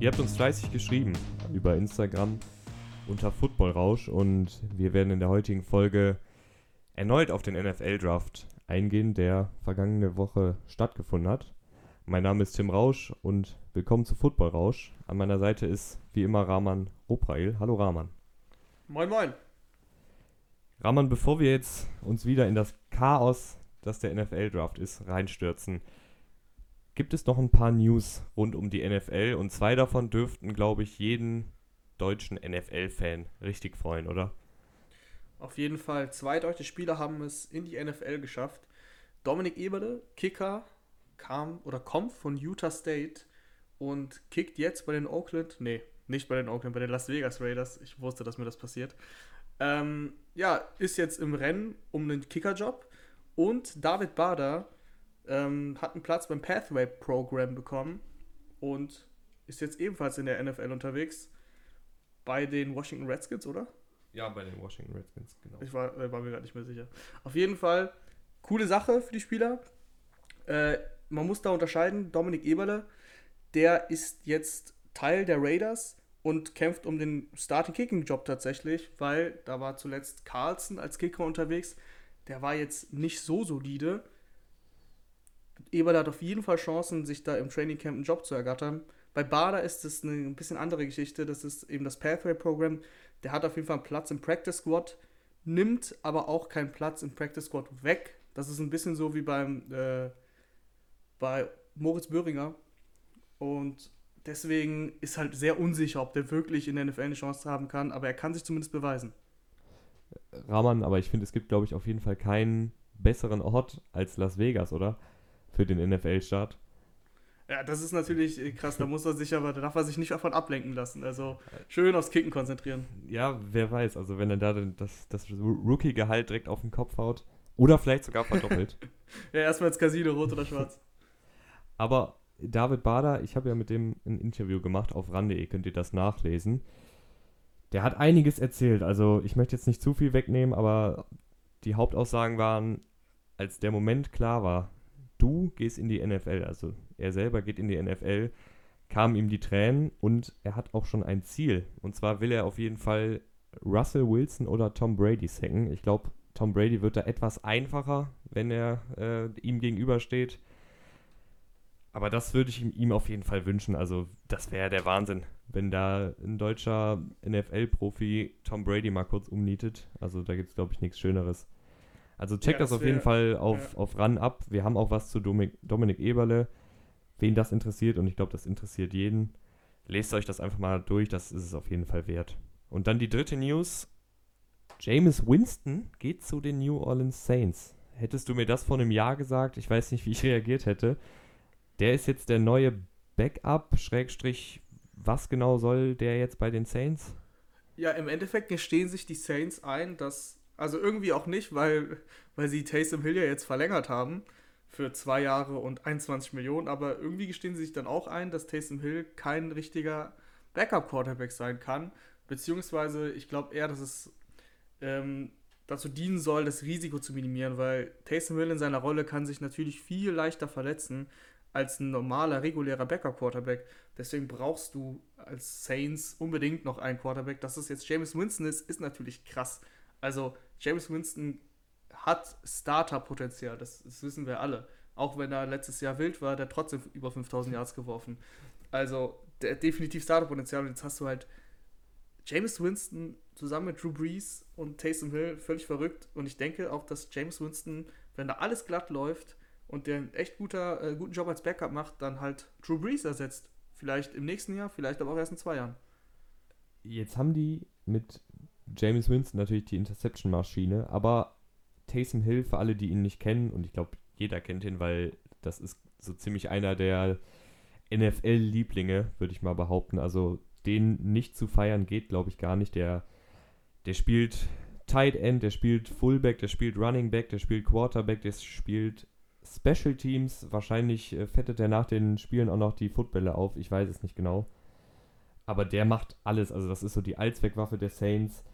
Ihr habt uns fleißig geschrieben über Instagram unter Footballrausch und wir werden in der heutigen Folge erneut auf den NFL-Draft eingehen, der vergangene Woche stattgefunden hat. Mein Name ist Tim Rausch und willkommen zu Footballrausch. An meiner Seite ist wie immer Rahman Roprail. Hallo Rahman. Moin, moin. Rahman, bevor wir jetzt uns wieder in das Chaos, das der NFL-Draft ist, reinstürzen, gibt es noch ein paar News rund um die NFL und zwei davon dürften, glaube ich, jeden deutschen NFL-Fan richtig freuen, oder? Auf jeden Fall. Zwei deutsche Spieler haben es in die NFL geschafft. Dominik Eberle, Kicker, kam oder kommt von Utah State und kickt jetzt bei den Oakland, nee, nicht bei den Oakland, bei den Las Vegas Raiders. Ich wusste, dass mir das passiert. Ähm, ja, ist jetzt im Rennen um den Kickerjob. Und David Bader ähm, hat einen Platz beim Pathway Program bekommen und ist jetzt ebenfalls in der NFL unterwegs bei den Washington Redskins, oder? Ja, bei den Washington Redskins, genau. Ich war, äh, war mir gerade nicht mehr sicher. Auf jeden Fall, coole Sache für die Spieler. Äh, man muss da unterscheiden, Dominik Eberle, der ist jetzt Teil der Raiders und kämpft um den Starting-Kicking-Job tatsächlich, weil da war zuletzt Carlson als Kicker unterwegs. Der war jetzt nicht so solide. Eberle hat auf jeden Fall Chancen, sich da im Training Camp einen Job zu ergattern. Bei Bader ist es eine ein bisschen andere Geschichte. Das ist eben das Pathway-Programm. Der hat auf jeden Fall einen Platz im Practice Squad, nimmt aber auch keinen Platz im Practice Squad weg. Das ist ein bisschen so wie beim äh, bei Moritz Böhringer. Und deswegen ist halt sehr unsicher, ob der wirklich in der NFL eine Chance haben kann, aber er kann sich zumindest beweisen. Rahman, aber ich finde, es gibt, glaube ich, auf jeden Fall keinen besseren Ort als Las Vegas, oder? Für den NFL-Start. Ja, das ist natürlich krass, da muss er sich aber, da darf er sich nicht davon ablenken lassen. Also schön aufs Kicken konzentrieren. Ja, wer weiß, also wenn er da das, das Rookie-Gehalt direkt auf den Kopf haut oder vielleicht sogar verdoppelt. ja, erstmal ins Casino, rot oder schwarz. Aber David Bader, ich habe ja mit dem ein Interview gemacht auf ran.de, könnt ihr das nachlesen. Der hat einiges erzählt, also ich möchte jetzt nicht zu viel wegnehmen, aber die Hauptaussagen waren, als der Moment klar war, du gehst in die NFL, also er selber geht in die NFL, kamen ihm die Tränen und er hat auch schon ein Ziel. Und zwar will er auf jeden Fall Russell Wilson oder Tom Brady sacken. Ich glaube, Tom Brady wird da etwas einfacher, wenn er äh, ihm gegenübersteht. Aber das würde ich ihm, ihm auf jeden Fall wünschen. Also, das wäre der Wahnsinn, wenn da ein deutscher NFL-Profi Tom Brady mal kurz umnietet. Also, da gibt es, glaube ich, nichts Schöneres. Also, check ja, das, das, auf wär, jeden Fall auf, ja. auf Run ab. Wir haben auch was zu Dominik, Dominik Eberle. Wen das interessiert, und ich glaube, das interessiert jeden, lest euch das einfach mal durch. Das ist es auf jeden Fall wert. Und dann die dritte News. James Winston geht zu den New Orleans Saints. Hättest du mir das vor einem Jahr gesagt, ich weiß nicht, wie ich reagiert hätte. Der ist jetzt der neue Backup, Schrägstrich, was genau soll der jetzt bei den Saints? Ja, im Endeffekt gestehen sich die Saints ein, dass, also irgendwie auch nicht, weil, weil sie Taysom Hill ja jetzt verlängert haben für zwei Jahre und 21 Millionen, aber irgendwie gestehen sie sich dann auch ein, dass Taysom Hill kein richtiger Backup-Quarterback sein kann, beziehungsweise ich glaube eher, dass es ähm, dazu dienen soll, das Risiko zu minimieren, weil Taysom Hill in seiner Rolle kann sich natürlich viel leichter verletzen als ein normaler, regulärer Backup-Quarterback. Deswegen brauchst du als Saints unbedingt noch einen Quarterback. Dass es jetzt James Winston ist, ist natürlich krass. Also, James Winston hat Starter-Potenzial, das, das, wissen wir alle. Auch wenn er letztes Jahr wild war, der hat trotzdem über 5000 Yards geworfen. Also, der hat definitiv Starter-Potenzial. Und jetzt hast du halt James Winston zusammen mit Drew Brees und Taysom Hill völlig verrückt. Und ich denke auch, dass James Winston, wenn da alles glatt läuft, und der einen echt guter, äh, guten Job als Backup macht, dann halt Drew Brees ersetzt. Vielleicht im nächsten Jahr, vielleicht aber auch erst in zwei Jahren. Jetzt haben die mit James Winston natürlich die Interception-Maschine, aber Taysom Hill, für alle, die ihn nicht kennen, und ich glaube, jeder kennt ihn, weil das ist so ziemlich einer der NFL-Lieblinge, würde ich mal behaupten. Also den nicht zu feiern geht, glaube ich, gar nicht. Der, der spielt Tight End, der spielt Fullback, der spielt Running Back, der spielt Quarterback, der spielt Special Teams. Wahrscheinlich äh, fettet er nach den Spielen auch noch die Footbälle auf. Ich weiß es nicht genau. Aber der macht alles. Also, das ist so die Allzweckwaffe der Saints.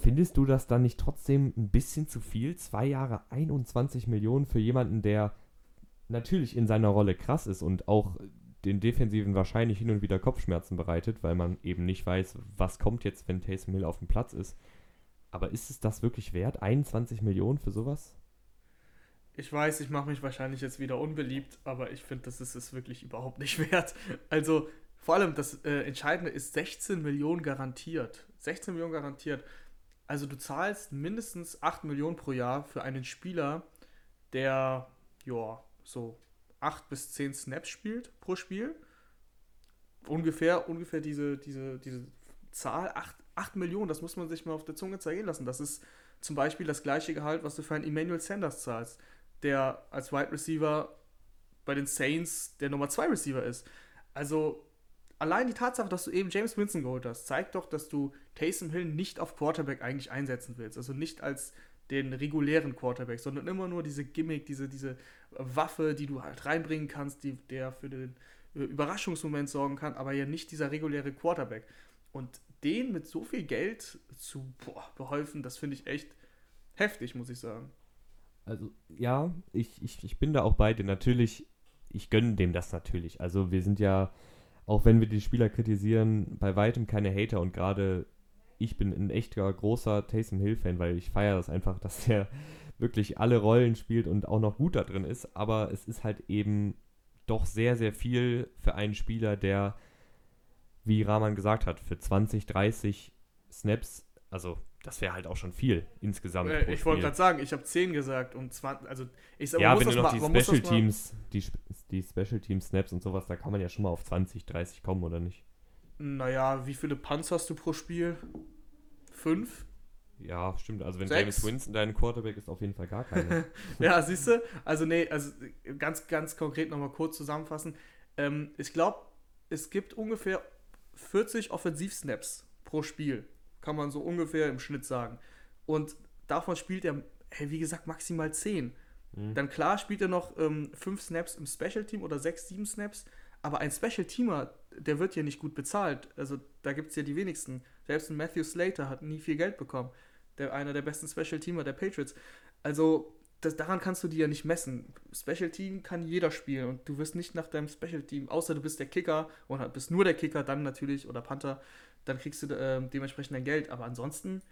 Findest du das dann nicht trotzdem ein bisschen zu viel? Zwei Jahre 21 Millionen für jemanden, der natürlich in seiner Rolle krass ist und auch den Defensiven wahrscheinlich hin und wieder Kopfschmerzen bereitet, weil man eben nicht weiß, was kommt jetzt, wenn Taysom Hill auf dem Platz ist. Aber ist es das wirklich wert? 21 Millionen für sowas? Ich weiß, ich mache mich wahrscheinlich jetzt wieder unbeliebt, aber ich finde, das ist es wirklich überhaupt nicht wert. Also vor allem das äh, Entscheidende ist 16 Millionen garantiert. 16 Millionen garantiert. Also du zahlst mindestens 8 Millionen pro Jahr für einen Spieler, der ja so 8 bis 10 Snaps spielt pro Spiel. Ungefähr, ungefähr diese, diese, diese Zahl, 8, 8 Millionen, das muss man sich mal auf der Zunge zergehen lassen. Das ist zum Beispiel das gleiche Gehalt, was du für einen Emmanuel Sanders zahlst, der als Wide Receiver bei den Saints der Nummer 2 Receiver ist. Also allein die Tatsache, dass du eben James Winston geholt hast, zeigt doch, dass du Taysom Hill nicht auf Quarterback eigentlich einsetzen willst. Also nicht als den regulären Quarterback, sondern immer nur diese Gimmick, diese, diese Waffe, die du halt reinbringen kannst, die, der für den äh, Überraschungsmoment sorgen kann, aber ja nicht dieser reguläre Quarterback. Und den mit so viel Geld zu boah, beholfen, das finde ich echt heftig, muss ich sagen. Also ja, ich, ich, ich bin da auch bei dir. Natürlich, ich gönne dem das natürlich. Also wir sind ja auch wenn wir die Spieler kritisieren, bei weitem keine Hater und gerade ich bin ein echter großer Taysom Hill-Fan, weil ich feiere das einfach, dass er wirklich alle Rollen spielt und auch noch gut da drin ist. Aber es ist halt eben doch sehr, sehr viel für einen Spieler, der, wie Rahman gesagt hat, für 20, 30 Snaps, also das wäre halt auch schon viel insgesamt. Äh, ich wollte gerade sagen, ich habe 10 gesagt und 20, also ich sag, Ja, wenn du noch die Special Teams, die, die Special Team Snaps und sowas, da kann man ja schon mal auf 20, 30 kommen, oder nicht? Naja, wie viele Punts hast du pro Spiel? Fünf? Ja, stimmt. Also wenn Sechs? James Winston dein Quarterback ist, auf jeden Fall gar keine. ja, siehst du? Also nee, also ganz, ganz konkret nochmal kurz zusammenfassen. Ähm, ich glaube, es gibt ungefähr 40 Offensivsnaps pro Spiel. Kann man so ungefähr im Schnitt sagen. Und davon spielt er, hey, wie gesagt, maximal 10. Mhm. Dann klar spielt er noch 5 ähm, Snaps im Special Team oder 6, 7 Snaps. Aber ein Special Teamer, der wird ja nicht gut bezahlt. Also da gibt es ja die wenigsten. Selbst ein Matthew Slater hat nie viel Geld bekommen. Der, einer der besten Special Teamer der Patriots. Also das, daran kannst du die ja nicht messen. Special Team kann jeder spielen und du wirst nicht nach deinem Special Team, außer du bist der Kicker oder bist nur der Kicker, dann natürlich, oder Panther, dann kriegst du äh, dementsprechend dein Geld. Aber ansonsten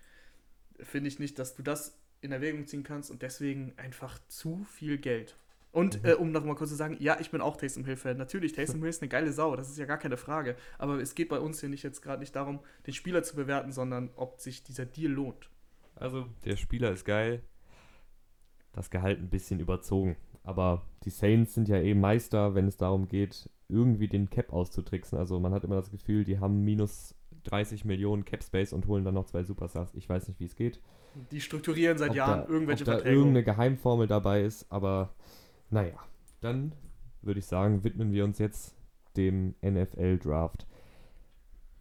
finde ich nicht, dass du das in Erwägung ziehen kannst und deswegen einfach zu viel Geld. Und mhm. äh, um noch mal kurz zu sagen, ja, ich bin auch Taysom Hill-Fan. Natürlich, Taysom Hill ist eine geile Sau, das ist ja gar keine Frage. Aber es geht bei uns hier nicht jetzt gerade nicht darum, den Spieler zu bewerten, sondern ob sich dieser Deal lohnt. Also, der Spieler ist geil. Das Gehalt ein bisschen überzogen. Aber die Saints sind ja eben Meister, wenn es darum geht, irgendwie den Cap auszutricksen. Also man hat immer das Gefühl, die haben minus 30 Millionen Cap Space und holen dann noch zwei Superstars. Ich weiß nicht, wie es geht. Die strukturieren seit ob Jahren da, irgendwelche ob Verträge. Da irgendeine Geheimformel dabei ist, aber naja, dann würde ich sagen, widmen wir uns jetzt dem NFL Draft.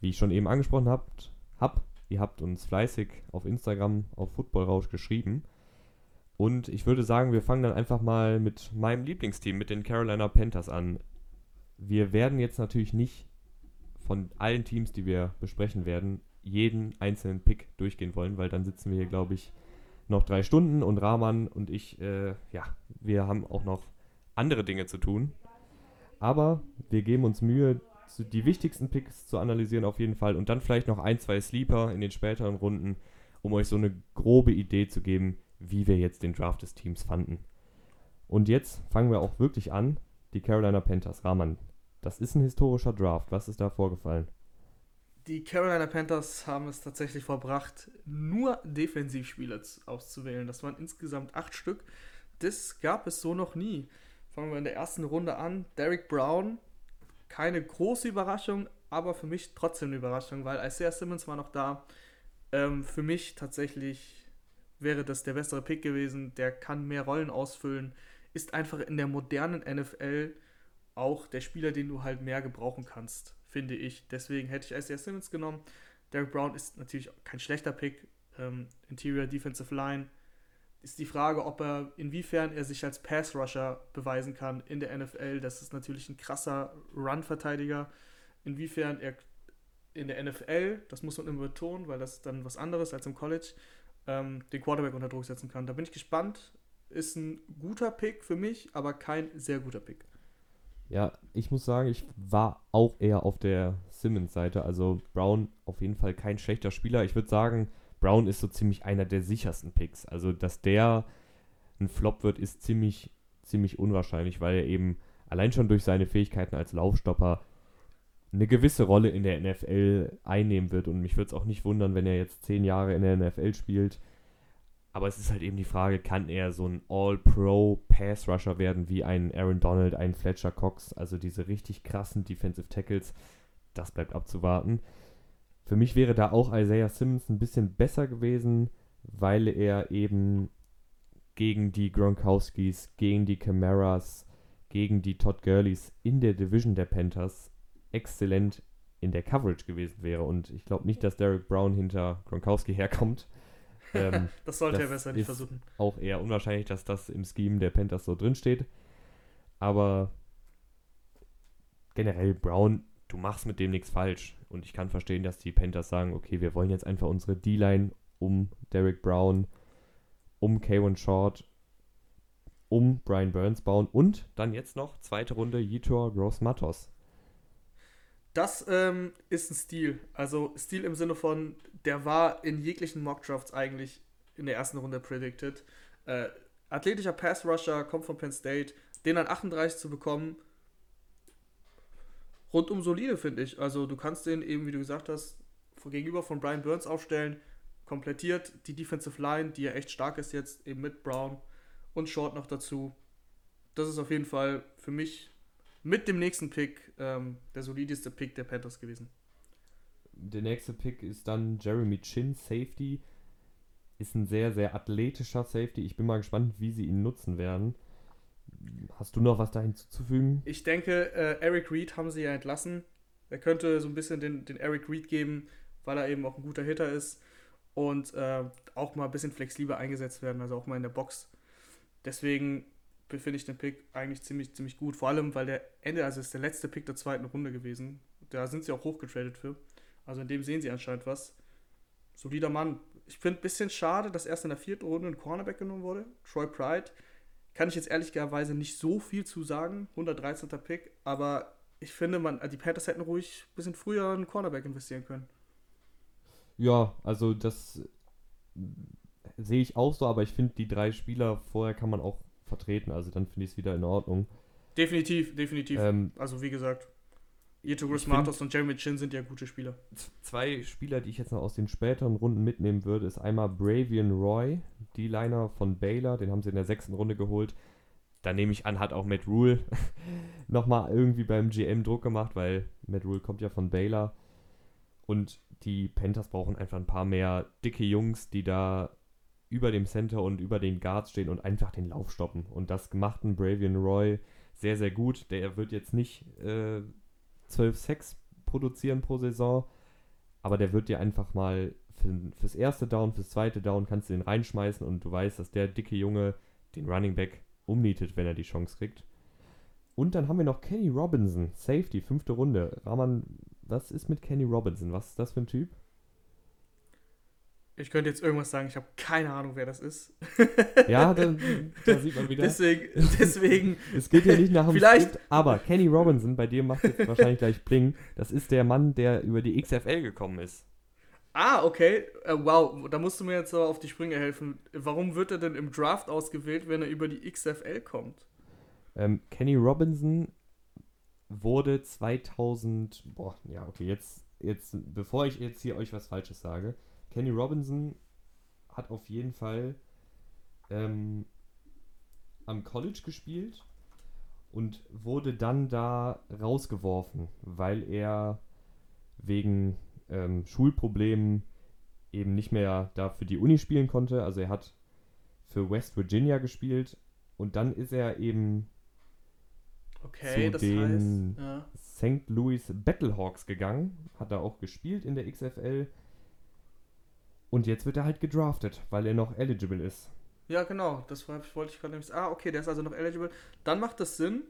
Wie ich schon eben angesprochen habt, hab, ihr habt uns fleißig auf Instagram auf Football Rausch geschrieben. Und ich würde sagen, wir fangen dann einfach mal mit meinem Lieblingsteam, mit den Carolina Panthers an. Wir werden jetzt natürlich nicht von allen Teams, die wir besprechen werden, jeden einzelnen Pick durchgehen wollen, weil dann sitzen wir hier, glaube ich, noch drei Stunden und Rahman und ich, äh, ja, wir haben auch noch andere Dinge zu tun. Aber wir geben uns Mühe, die wichtigsten Picks zu analysieren auf jeden Fall und dann vielleicht noch ein, zwei Sleeper in den späteren Runden, um euch so eine grobe Idee zu geben, wie wir jetzt den Draft des Teams fanden. Und jetzt fangen wir auch wirklich an. Die Carolina Panthers. Rahman, das ist ein historischer Draft. Was ist da vorgefallen? Die Carolina Panthers haben es tatsächlich verbracht, nur Defensivspieler auszuwählen. Das waren insgesamt acht Stück. Das gab es so noch nie. Fangen wir in der ersten Runde an. Derek Brown, keine große Überraschung, aber für mich trotzdem eine Überraschung, weil Isaiah Simmons war noch da. Ähm, für mich tatsächlich wäre das der bessere Pick gewesen. Der kann mehr Rollen ausfüllen, ist einfach in der modernen NFL auch der Spieler, den du halt mehr gebrauchen kannst, finde ich. Deswegen hätte ich Isaiah Simmons genommen. Derek Brown ist natürlich kein schlechter Pick. Ähm, Interior Defensive Line ist die Frage, ob er, inwiefern er sich als Pass-Rusher beweisen kann in der NFL. Das ist natürlich ein krasser Run-Verteidiger. Inwiefern er in der NFL, das muss man immer betonen, weil das ist dann was anderes als im College, ähm, den Quarterback unter Druck setzen kann. Da bin ich gespannt. Ist ein guter Pick für mich, aber kein sehr guter Pick. Ja, ich muss sagen, ich war auch eher auf der Simmons-Seite. Also Brown auf jeden Fall kein schlechter Spieler. Ich würde sagen, Brown ist so ziemlich einer der sichersten Picks. Also, dass der ein Flop wird, ist ziemlich, ziemlich unwahrscheinlich, weil er eben allein schon durch seine Fähigkeiten als Laufstopper eine gewisse Rolle in der NFL einnehmen wird. Und mich würde es auch nicht wundern, wenn er jetzt zehn Jahre in der NFL spielt. Aber es ist halt eben die Frage, kann er so ein All-Pro-Pass-Rusher werden wie ein Aaron Donald, ein Fletcher Cox, also diese richtig krassen Defensive Tackles. Das bleibt abzuwarten. Für mich wäre da auch Isaiah Simmons ein bisschen besser gewesen, weil er eben gegen die Gronkowskis, gegen die Camaras, gegen die Todd Gurleys in der Division der Panthers exzellent in der Coverage gewesen wäre. Und ich glaube nicht, dass Derek Brown hinter Gronkowski herkommt. Ähm, das sollte er besser nicht versuchen. Auch eher unwahrscheinlich, dass das im Scheme der Panthers so drinsteht. Aber generell Brown, du machst mit dem nichts falsch. Und ich kann verstehen, dass die Panthers sagen, okay, wir wollen jetzt einfach unsere D-Line um Derek Brown, um K1 Short, um Brian Burns bauen und dann jetzt noch zweite Runde Yitor Gross Matos. Das ähm, ist ein Stil. Also Stil im Sinne von, der war in jeglichen Mockdrafts eigentlich in der ersten Runde predicted. Äh, athletischer Pass-Rusher, kommt von Penn State. Den an 38 zu bekommen, rundum solide, finde ich. Also du kannst den eben, wie du gesagt hast, gegenüber von Brian Burns aufstellen. Komplettiert die Defensive Line, die ja echt stark ist jetzt, eben mit Brown und Short noch dazu. Das ist auf jeden Fall für mich mit dem nächsten Pick ähm, der solideste Pick der Panthers gewesen. Der nächste Pick ist dann Jeremy Chin, Safety. Ist ein sehr, sehr athletischer Safety. Ich bin mal gespannt, wie sie ihn nutzen werden. Hast du noch was da hinzuzufügen? Ich denke, äh, Eric Reed haben sie ja entlassen. Er könnte so ein bisschen den, den Eric Reed geben, weil er eben auch ein guter Hitter ist und äh, auch mal ein bisschen flexibler eingesetzt werden, also auch mal in der Box. Deswegen finde ich den Pick eigentlich ziemlich, ziemlich gut. Vor allem, weil der Ende, also ist der letzte Pick der zweiten Runde gewesen. Da sind sie auch hochgetradet für. Also in dem sehen sie anscheinend was. Solider Mann. Ich finde ein bisschen schade, dass erst in der vierten Runde ein Cornerback genommen wurde. Troy Pride. Kann ich jetzt ehrlicherweise nicht so viel zu sagen. 113. Pick. Aber ich finde, man, die Panthers hätten ruhig ein bisschen früher einen Cornerback investieren können. Ja, also das sehe ich auch so, aber ich finde, die drei Spieler vorher kann man auch vertreten. Also dann finde ich es wieder in Ordnung. Definitiv, definitiv. Ähm, also wie gesagt, Itogus Matos und Jeremy Chin sind ja gute Spieler. Zwei Spieler, die ich jetzt noch aus den späteren Runden mitnehmen würde, ist einmal Bravian Roy, die Liner von Baylor, den haben sie in der sechsten Runde geholt. Da nehme ich an, hat auch Matt Rule nochmal irgendwie beim GM Druck gemacht, weil Matt Rule kommt ja von Baylor. Und die Panthers brauchen einfach ein paar mehr dicke Jungs, die da über dem Center und über den Guards stehen und einfach den Lauf stoppen. Und das machten Bravian Roy sehr, sehr gut. Der wird jetzt nicht äh, 12 Sacks produzieren pro Saison, aber der wird dir einfach mal für, fürs erste Down, fürs zweite Down kannst du den reinschmeißen und du weißt, dass der dicke Junge den Running Back umnietet, wenn er die Chance kriegt. Und dann haben wir noch Kenny Robinson, Safety, fünfte Runde. Rahman, was ist mit Kenny Robinson? Was ist das für ein Typ? Ich könnte jetzt irgendwas sagen, ich habe keine Ahnung, wer das ist. ja, da, da sieht man wieder. Deswegen, deswegen. es geht ja nicht nach dem vielleicht. Skript, aber Kenny Robinson, bei dir macht jetzt wahrscheinlich gleich Bling. Das ist der Mann, der über die XFL gekommen ist. Ah, okay. Uh, wow, da musst du mir jetzt aber auf die Sprünge helfen. Warum wird er denn im Draft ausgewählt, wenn er über die XFL kommt? Ähm, Kenny Robinson wurde 2000. Boah, ja, okay, jetzt, jetzt, bevor ich jetzt hier euch was Falsches sage Kenny Robinson hat auf jeden Fall ähm, am College gespielt und wurde dann da rausgeworfen, weil er wegen ähm, Schulproblemen eben nicht mehr da für die Uni spielen konnte. Also er hat für West Virginia gespielt und dann ist er eben okay, zu den heißt, ja. St. Louis Battlehawks gegangen, hat da auch gespielt in der XFL und jetzt wird er halt gedraftet, weil er noch eligible ist. Ja, genau. Das wollte ich gerade nämlich. Ah, okay, der ist also noch eligible. Dann macht das Sinn.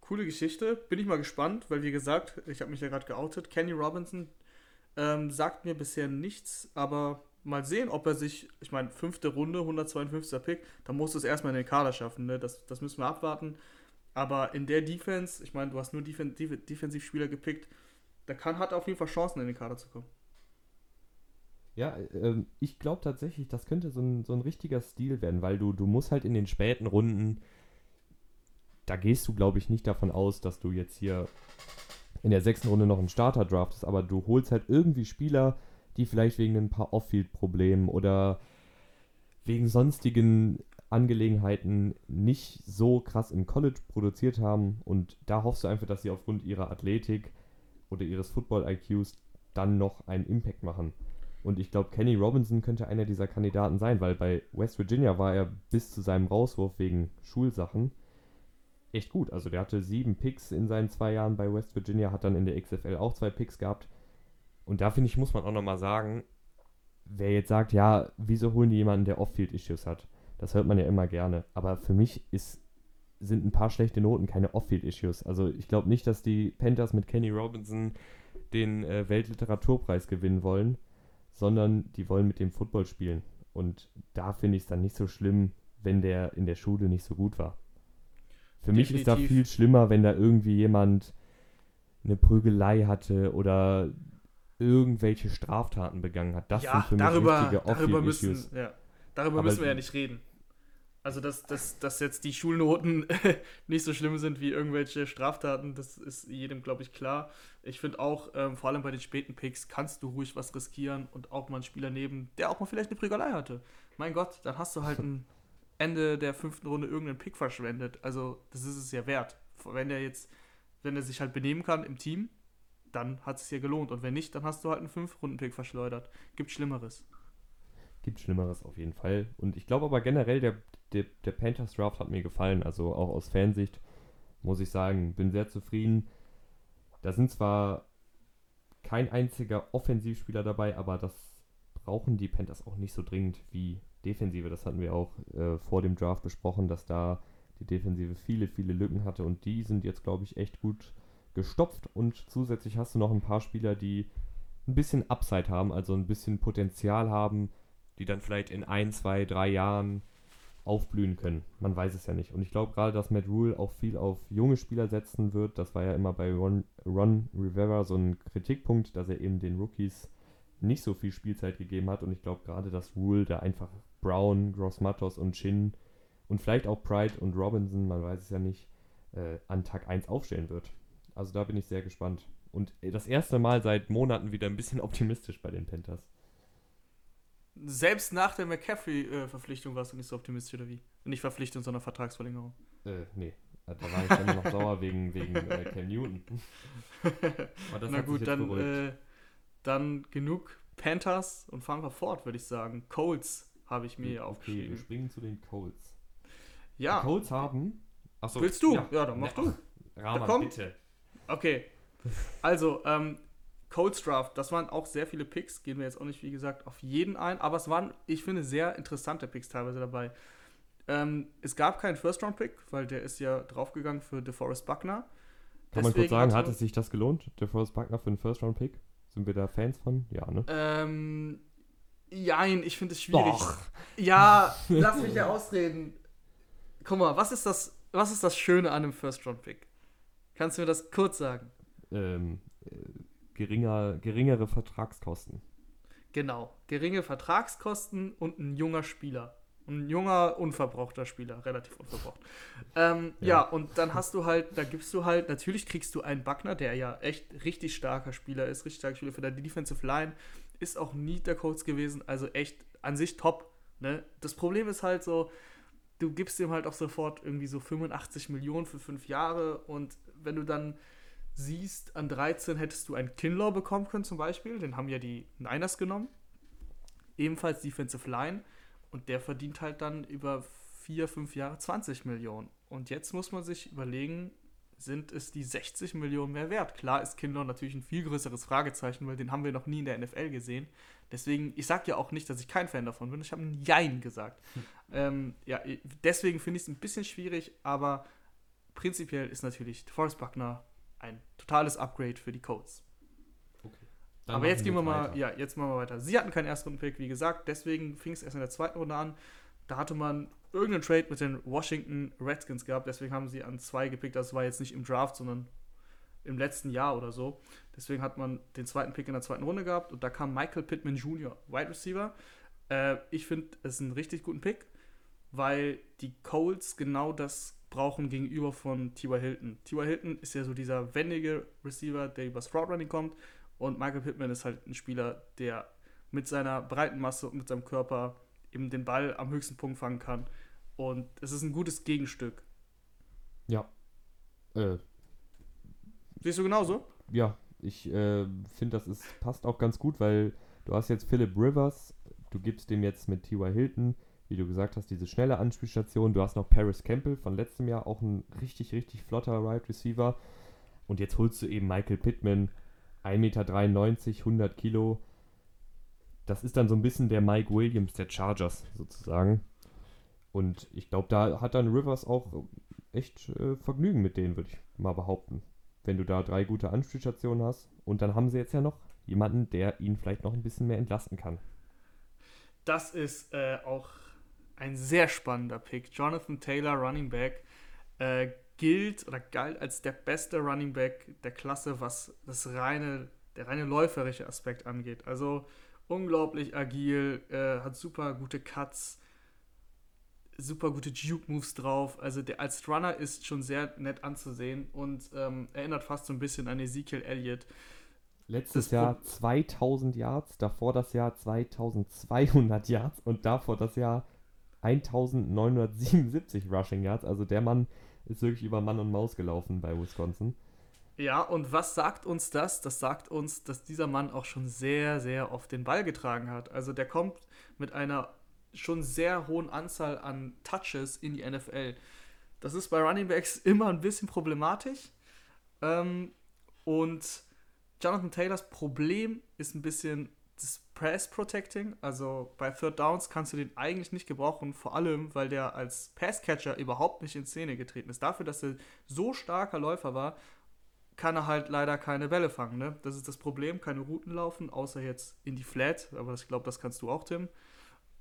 Coole Geschichte. Bin ich mal gespannt, weil wie gesagt, ich habe mich ja gerade geoutet. Kenny Robinson ähm, sagt mir bisher nichts, aber mal sehen, ob er sich, ich meine, fünfte Runde, 152er Pick, da muss es erstmal in den Kader schaffen. Ne? Das, das müssen wir abwarten. Aber in der Defense, ich meine, du hast nur Defen Def Defensivspieler gepickt, da kann, hat auf jeden Fall Chancen, in den Kader zu kommen. Ja, ähm, ich glaube tatsächlich, das könnte so ein, so ein richtiger Stil werden, weil du, du musst halt in den späten Runden, da gehst du, glaube ich, nicht davon aus, dass du jetzt hier in der sechsten Runde noch einen Starter draftest, aber du holst halt irgendwie Spieler, die vielleicht wegen ein paar Off-Field-Problemen oder wegen sonstigen Angelegenheiten nicht so krass im College produziert haben und da hoffst du einfach, dass sie aufgrund ihrer Athletik oder ihres Football-IQs dann noch einen Impact machen. Und ich glaube, Kenny Robinson könnte einer dieser Kandidaten sein, weil bei West Virginia war er bis zu seinem Rauswurf wegen Schulsachen echt gut. Also der hatte sieben Picks in seinen zwei Jahren bei West Virginia, hat dann in der XFL auch zwei Picks gehabt. Und da finde ich, muss man auch nochmal sagen, wer jetzt sagt, ja, wieso holen die jemanden, der Off-Field-Issues hat? Das hört man ja immer gerne. Aber für mich ist, sind ein paar schlechte Noten keine Off-Field-Issues. Also ich glaube nicht, dass die Panthers mit Kenny Robinson den äh, Weltliteraturpreis gewinnen wollen, sondern die wollen mit dem Football spielen. Und da finde ich es dann nicht so schlimm, wenn der in der Schule nicht so gut war. Für Definitiv. mich ist da viel schlimmer, wenn da irgendwie jemand eine Prügelei hatte oder irgendwelche Straftaten begangen hat. Das ja, sind für darüber, mich richtige darüber müssen, ja, Darüber Aber müssen wir ja nicht reden. Also, dass, dass, dass jetzt die Schulnoten nicht so schlimm sind wie irgendwelche Straftaten, das ist jedem, glaube ich, klar. Ich finde auch, ähm, vor allem bei den späten Picks, kannst du ruhig was riskieren und auch mal einen Spieler nehmen, der auch mal vielleicht eine Prügelei hatte. Mein Gott, dann hast du halt ein Ende der fünften Runde irgendeinen Pick verschwendet. Also, das ist es ja wert. Wenn er jetzt, wenn er sich halt benehmen kann im Team, dann hat es sich ja gelohnt. Und wenn nicht, dann hast du halt einen Fünf-Runden-Pick verschleudert. Gibt Schlimmeres. Gibt Schlimmeres auf jeden Fall. Und ich glaube aber generell, der, der, der Panthers Draft hat mir gefallen. Also auch aus Fansicht muss ich sagen, bin sehr zufrieden. Da sind zwar kein einziger Offensivspieler dabei, aber das brauchen die Panthers auch nicht so dringend wie Defensive. Das hatten wir auch äh, vor dem Draft besprochen, dass da die Defensive viele, viele Lücken hatte und die sind jetzt, glaube ich, echt gut gestopft und zusätzlich hast du noch ein paar Spieler, die ein bisschen Upside haben, also ein bisschen Potenzial haben, die dann vielleicht in ein, zwei, drei Jahren aufblühen können. Man weiß es ja nicht. Und ich glaube gerade, dass Matt Rule auch viel auf junge Spieler setzen wird. Das war ja immer bei Ron, Ron Rivera so ein Kritikpunkt, dass er eben den Rookies nicht so viel Spielzeit gegeben hat. Und ich glaube gerade, dass Rule da einfach Brown, Gross Matos und Chin und vielleicht auch Pride und Robinson, man weiß es ja nicht, äh, an Tag 1 aufstellen wird. Also da bin ich sehr gespannt. Und äh, das erste Mal seit Monaten wieder ein bisschen optimistisch bei den Panthers. Selbst nach der McCaffrey-Verpflichtung warst du nicht so optimistisch, oder wie? Nicht Verpflichtung, sondern Vertragsverlängerung. Äh, nee. Da war ich dann noch sauer wegen, wegen äh, Cam Newton. Na gut, dann, äh, dann genug Panthers und fahren wir fort, würde ich sagen. Colts habe ich mir okay, aufgeschrieben. wir springen zu den Colts. Ja. Die Colts haben. Achso, Willst du? Ja, ja dann mach ja, du. Rahman, bitte. Okay. Also, ähm, Colts Draft, das waren auch sehr viele Picks, gehen wir jetzt auch nicht, wie gesagt, auf jeden ein, aber es waren, ich finde, sehr interessante Picks teilweise dabei. Ähm, es gab keinen First-Round-Pick, weil der ist ja draufgegangen für DeForest Buckner. Kann Deswegen man kurz sagen, hat es sich das gelohnt, DeForest Buckner für einen First-Round-Pick? Sind wir da Fans von? Ja, ne? Ähm, jein, ich finde es schwierig. Doch. Ja, lass mich ja ausreden. Guck mal, was ist das, was ist das Schöne an einem First-Round-Pick? Kannst du mir das kurz sagen? Ähm, äh, geringer, geringere Vertragskosten. Genau, geringe Vertragskosten und ein junger Spieler. Ein junger, unverbrauchter Spieler, relativ unverbraucht. Ähm, ja. ja. und dann hast du halt, da gibst du halt, natürlich kriegst du einen Buckner, der ja echt richtig starker Spieler ist, richtig starker Spieler für die Defensive Line, ist auch nie der Coach gewesen, also echt an sich top. Ne? Das Problem ist halt so, du gibst ihm halt auch sofort irgendwie so 85 Millionen für fünf Jahre und wenn du dann siehst, an 13 hättest du einen Kinlaw bekommen können zum Beispiel, den haben ja die Niners genommen, ebenfalls Defensive Line und der verdient halt dann über vier, fünf Jahre 20 Millionen. Und jetzt muss man sich überlegen, sind es die 60 Millionen mehr wert? Klar ist Kinlaw natürlich ein viel größeres Fragezeichen, weil den haben wir noch nie in der NFL gesehen. Deswegen, ich sage ja auch nicht, dass ich kein Fan davon bin. Ich habe ein Jein gesagt. Hm. Ähm, ja, deswegen finde ich es ein bisschen schwierig, aber prinzipiell ist natürlich Forrest Buckner ein totales Upgrade für die Colts. Okay. Aber jetzt gehen wir mal, weiter. ja, jetzt machen wir weiter. Sie hatten keinen Erstrunden-Pick, wie gesagt, deswegen fing es erst in der zweiten Runde an. Da hatte man irgendeinen Trade mit den Washington Redskins gehabt, deswegen haben sie an zwei gepickt. Das war jetzt nicht im Draft, sondern im letzten Jahr oder so. Deswegen hat man den zweiten Pick in der zweiten Runde gehabt und da kam Michael Pittman Jr., Wide Receiver. Äh, ich finde, es ist ein richtig guten Pick, weil die Colts genau das brauchen gegenüber von T.Y. Hilton. T.Y. Hilton ist ja so dieser wendige Receiver, der übers Fraud Running kommt und Michael Pittman ist halt ein Spieler, der mit seiner breiten Masse und mit seinem Körper eben den Ball am höchsten Punkt fangen kann. Und es ist ein gutes Gegenstück. Ja. Äh, Siehst du genauso? Ja, ich äh, finde, das ist, passt auch ganz gut, weil du hast jetzt Philip Rivers, du gibst dem jetzt mit T.Y. Hilton, wie du gesagt hast, diese schnelle Anspielstation. Du hast noch Paris Campbell von letztem Jahr, auch ein richtig, richtig flotter Wide Receiver. Und jetzt holst du eben Michael Pittman, 1,93 Meter, 100 Kilo. Das ist dann so ein bisschen der Mike Williams der Chargers sozusagen. Und ich glaube, da hat dann Rivers auch echt äh, Vergnügen mit denen, würde ich mal behaupten. Wenn du da drei gute Anspielstationen hast. Und dann haben sie jetzt ja noch jemanden, der ihn vielleicht noch ein bisschen mehr entlasten kann. Das ist äh, auch ein sehr spannender Pick. Jonathan Taylor, Running Back, äh, gilt oder galt als der beste Running Back der Klasse, was das reine, der reine läuferische Aspekt angeht. Also unglaublich agil, äh, hat super gute Cuts, super gute Juke-Moves drauf. Also der als Runner ist schon sehr nett anzusehen und ähm, erinnert fast so ein bisschen an Ezekiel Elliott. Letztes das Jahr 2000 Yards, davor das Jahr 2200 Yards und davor das Jahr 1977 Rushing Yards. Also der Mann ist wirklich über Mann und Maus gelaufen bei Wisconsin. Ja, und was sagt uns das? Das sagt uns, dass dieser Mann auch schon sehr, sehr oft den Ball getragen hat. Also der kommt mit einer schon sehr hohen Anzahl an Touches in die NFL. Das ist bei Running Backs immer ein bisschen problematisch. Ähm, und Jonathan Taylors Problem ist ein bisschen Press Protecting. Also bei Third Downs kannst du den eigentlich nicht gebrauchen, vor allem, weil der als Passcatcher überhaupt nicht in Szene getreten ist. Dafür, dass er so starker Läufer war, kann er halt leider keine Bälle fangen. Ne? Das ist das Problem, keine Routen laufen, außer jetzt in die Flat. Aber ich glaube, das kannst du auch, Tim.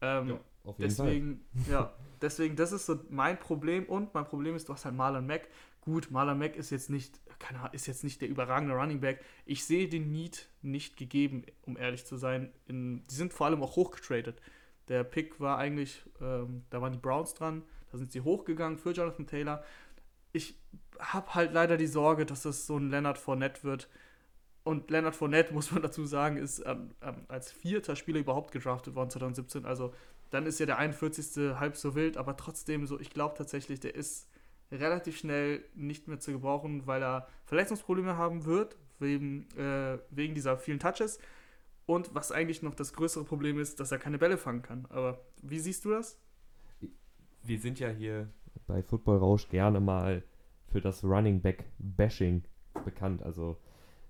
Ähm, ja, auf jeden deswegen, Fall. ja, deswegen, das ist so mein Problem. Und mein Problem ist, du hast halt Marlon Mack. Gut, Marlon Mack ist jetzt nicht, keine, ist jetzt nicht der überragende Running Back. Ich sehe den Need nicht gegeben, um ehrlich zu sein. In, die sind vor allem auch hochgetradet. Der Pick war eigentlich, ähm, da waren die Browns dran, da sind sie hochgegangen für Jonathan Taylor. Ich habe halt leider die Sorge, dass es so ein Leonard Fournette wird. Und Leonard Fournette, muss man dazu sagen, ist ähm, ähm, als vierter Spieler überhaupt gedraftet worden 2017. Also dann ist ja der 41. halb so wild, aber trotzdem so, ich glaube tatsächlich, der ist relativ schnell nicht mehr zu gebrauchen, weil er Verletzungsprobleme haben wird, wegen, äh, wegen dieser vielen Touches. Und was eigentlich noch das größere Problem ist, dass er keine Bälle fangen kann. Aber wie siehst du das? Wir sind ja hier bei Football Rausch gerne mal für das Running Back Bashing bekannt. Also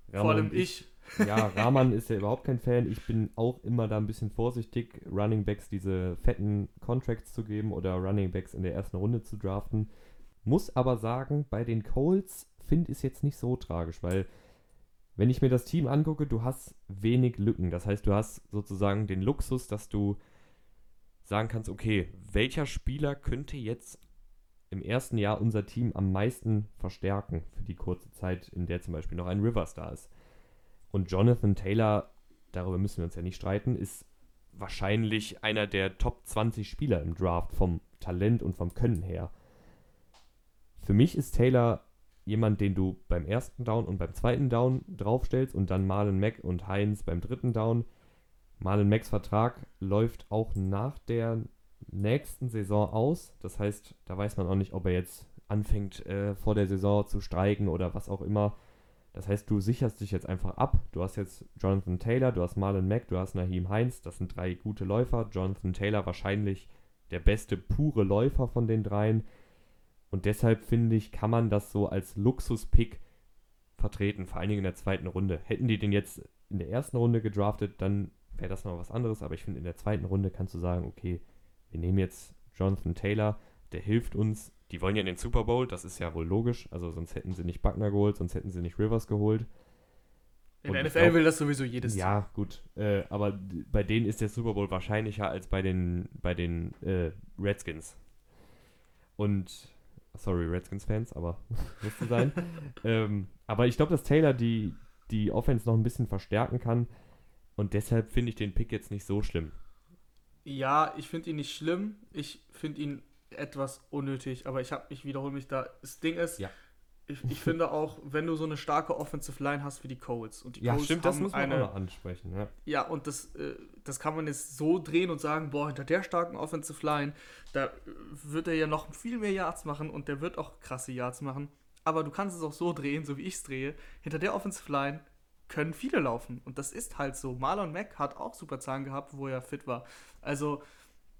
Rahman vor allem ich. Ja, Rahman ist ja überhaupt kein Fan. Ich bin auch immer da ein bisschen vorsichtig, Running Backs diese fetten Contracts zu geben oder Running Backs in der ersten Runde zu draften. Muss aber sagen, bei den Colts finde ich es jetzt nicht so tragisch, weil wenn ich mir das Team angucke, du hast wenig Lücken. Das heißt, du hast sozusagen den Luxus, dass du sagen kannst, okay, welcher Spieler könnte jetzt im ersten Jahr unser Team am meisten verstärken für die kurze Zeit, in der zum Beispiel noch ein Rivers da ist. Und Jonathan Taylor, darüber müssen wir uns ja nicht streiten, ist wahrscheinlich einer der Top 20 Spieler im Draft vom Talent und vom Können her. Für mich ist Taylor jemand, den du beim ersten Down und beim zweiten Down draufstellst und dann Marlon Mack und Heinz beim dritten Down. Marlon Macks Vertrag läuft auch nach der nächsten Saison aus. Das heißt, da weiß man auch nicht, ob er jetzt anfängt äh, vor der Saison zu streiken oder was auch immer. Das heißt, du sicherst dich jetzt einfach ab. Du hast jetzt Jonathan Taylor, du hast Marlon Mack, du hast Naheem Heinz. Das sind drei gute Läufer. Jonathan Taylor wahrscheinlich der beste pure Läufer von den dreien. Und deshalb finde ich, kann man das so als Luxus-Pick vertreten, vor allen Dingen in der zweiten Runde. Hätten die den jetzt in der ersten Runde gedraftet, dann wäre das noch was anderes. Aber ich finde, in der zweiten Runde kannst du sagen, okay, wir nehmen jetzt Jonathan Taylor, der hilft uns. Die wollen ja in den Super Bowl, das ist ja wohl logisch. Also sonst hätten sie nicht Buckner geholt, sonst hätten sie nicht Rivers geholt. In der NFL glaub, will das sowieso jedes Ja, gut. Äh, aber bei denen ist der Super Bowl wahrscheinlicher als bei den, bei den äh, Redskins. Und, sorry, Redskins-Fans, aber müsste sein. ähm, aber ich glaube, dass Taylor die, die Offense noch ein bisschen verstärken kann. Und deshalb finde ich den Pick jetzt nicht so schlimm. Ja, ich finde ihn nicht schlimm. Ich finde ihn etwas unnötig, aber ich habe mich wiederhole mich da. Das Ding ist, Ja. ich, ich finde auch, wenn du so eine starke Offensive Line hast wie die Colts und die Ja, Colts stimmt, das muss man eine, auch noch ansprechen. Ja. Ja, und das, äh, das kann man jetzt so drehen und sagen, boah, hinter der starken Offensive Line, da wird er ja noch viel mehr Yards machen und der wird auch krasse Yards machen. Aber du kannst es auch so drehen, so wie ich es drehe. Hinter der Offensive Line können viele laufen. Und das ist halt so. Marlon Mack hat auch super Zahlen gehabt, wo er fit war. Also,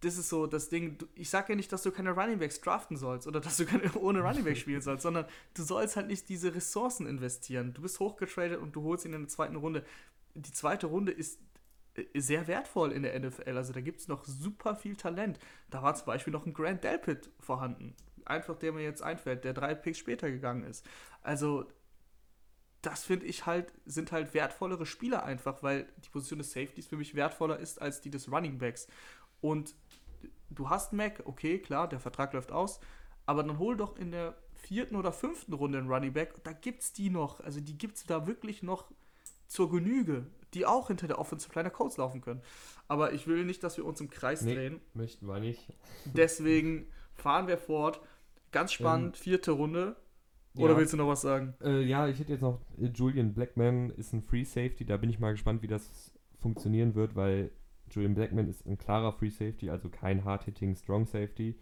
das ist so das Ding. Ich sage ja nicht, dass du keine Running Backs draften sollst oder dass du keine, ohne Running Back spielen sollst, sondern du sollst halt nicht diese Ressourcen investieren. Du bist hochgetradet und du holst ihn in der zweiten Runde. Die zweite Runde ist äh, sehr wertvoll in der NFL. Also da gibt es noch super viel Talent. Da war zum Beispiel noch ein Grant Delpit vorhanden. Einfach der mir jetzt einfällt, der drei Picks später gegangen ist. Also das finde ich halt, sind halt wertvollere Spieler einfach, weil die Position des Safeties für mich wertvoller ist als die des Running Backs. Und du hast Mac, okay, klar, der Vertrag läuft aus, aber dann hol doch in der vierten oder fünften Runde einen Running Back. Da gibt's die noch, also die gibt's da wirklich noch zur Genüge, die auch hinter der Offensive Line der Codes laufen können. Aber ich will nicht, dass wir uns im Kreis Nee. drehen. Möchten wir nicht. Deswegen fahren wir fort. Ganz spannend, vierte Runde. Oder Ja. willst du noch was sagen? Äh, ja, ich hätte jetzt noch äh, Julian Blackman ist ein Free Safety. Da bin ich mal gespannt, wie das funktionieren wird, weil Julian Blackman ist ein klarer Free Safety, also kein Hard-Hitting Strong Safety.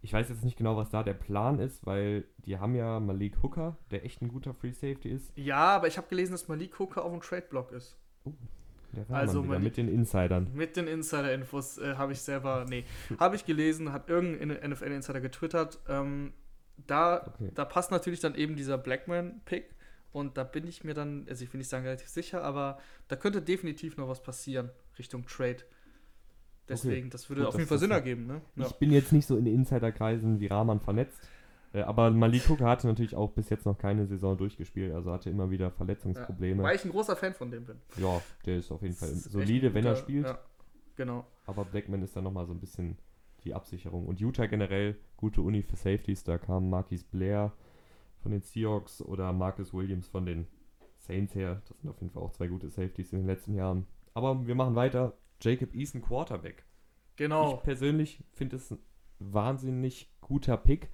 Ich weiß jetzt nicht genau, was da der Plan ist, weil die haben ja Malik Hooker, der echt ein guter Free Safety ist. Ja, aber ich habe gelesen, dass Malik Hooker auf dem Trade-Block ist. Der Rahman Also Malik- mit den Insidern. Mit den Insider-Infos äh, habe ich selber, nee, habe ich gelesen, hat irgendein NFL-Insider getwittert. Ähm, da, Okay. da passt natürlich dann eben dieser Blackman-Pick. Und da bin ich mir dann, also ich will nicht sagen relativ sicher, aber da könnte definitiv noch was passieren Richtung Trade. Deswegen, das würde Gut, auf jeden Fall Sinn ergeben, ne? Ja. Ich bin jetzt nicht so in Insiderkreisen wie Rahman vernetzt. Äh, aber Malik Hooker hatte natürlich auch bis jetzt noch keine Saison durchgespielt, also hatte immer wieder Verletzungsprobleme. Weil ich ein großer Fan von dem bin. Ja, der ist auf jeden Fall solide, ein wenn er guter- spielt. Ja, genau. Aber Blackman ist dann nochmal so ein bisschen die Absicherung. Und Utah generell, gute Uni für Safeties. Da kam Marquis Blair von den Seahawks oder Marcus Williams von den Saints her. Das sind auf jeden Fall auch zwei gute Safeties in den letzten Jahren. Aber wir machen weiter. Jacob Eason Quarterback. Genau. Ich persönlich finde es ein wahnsinnig guter Pick.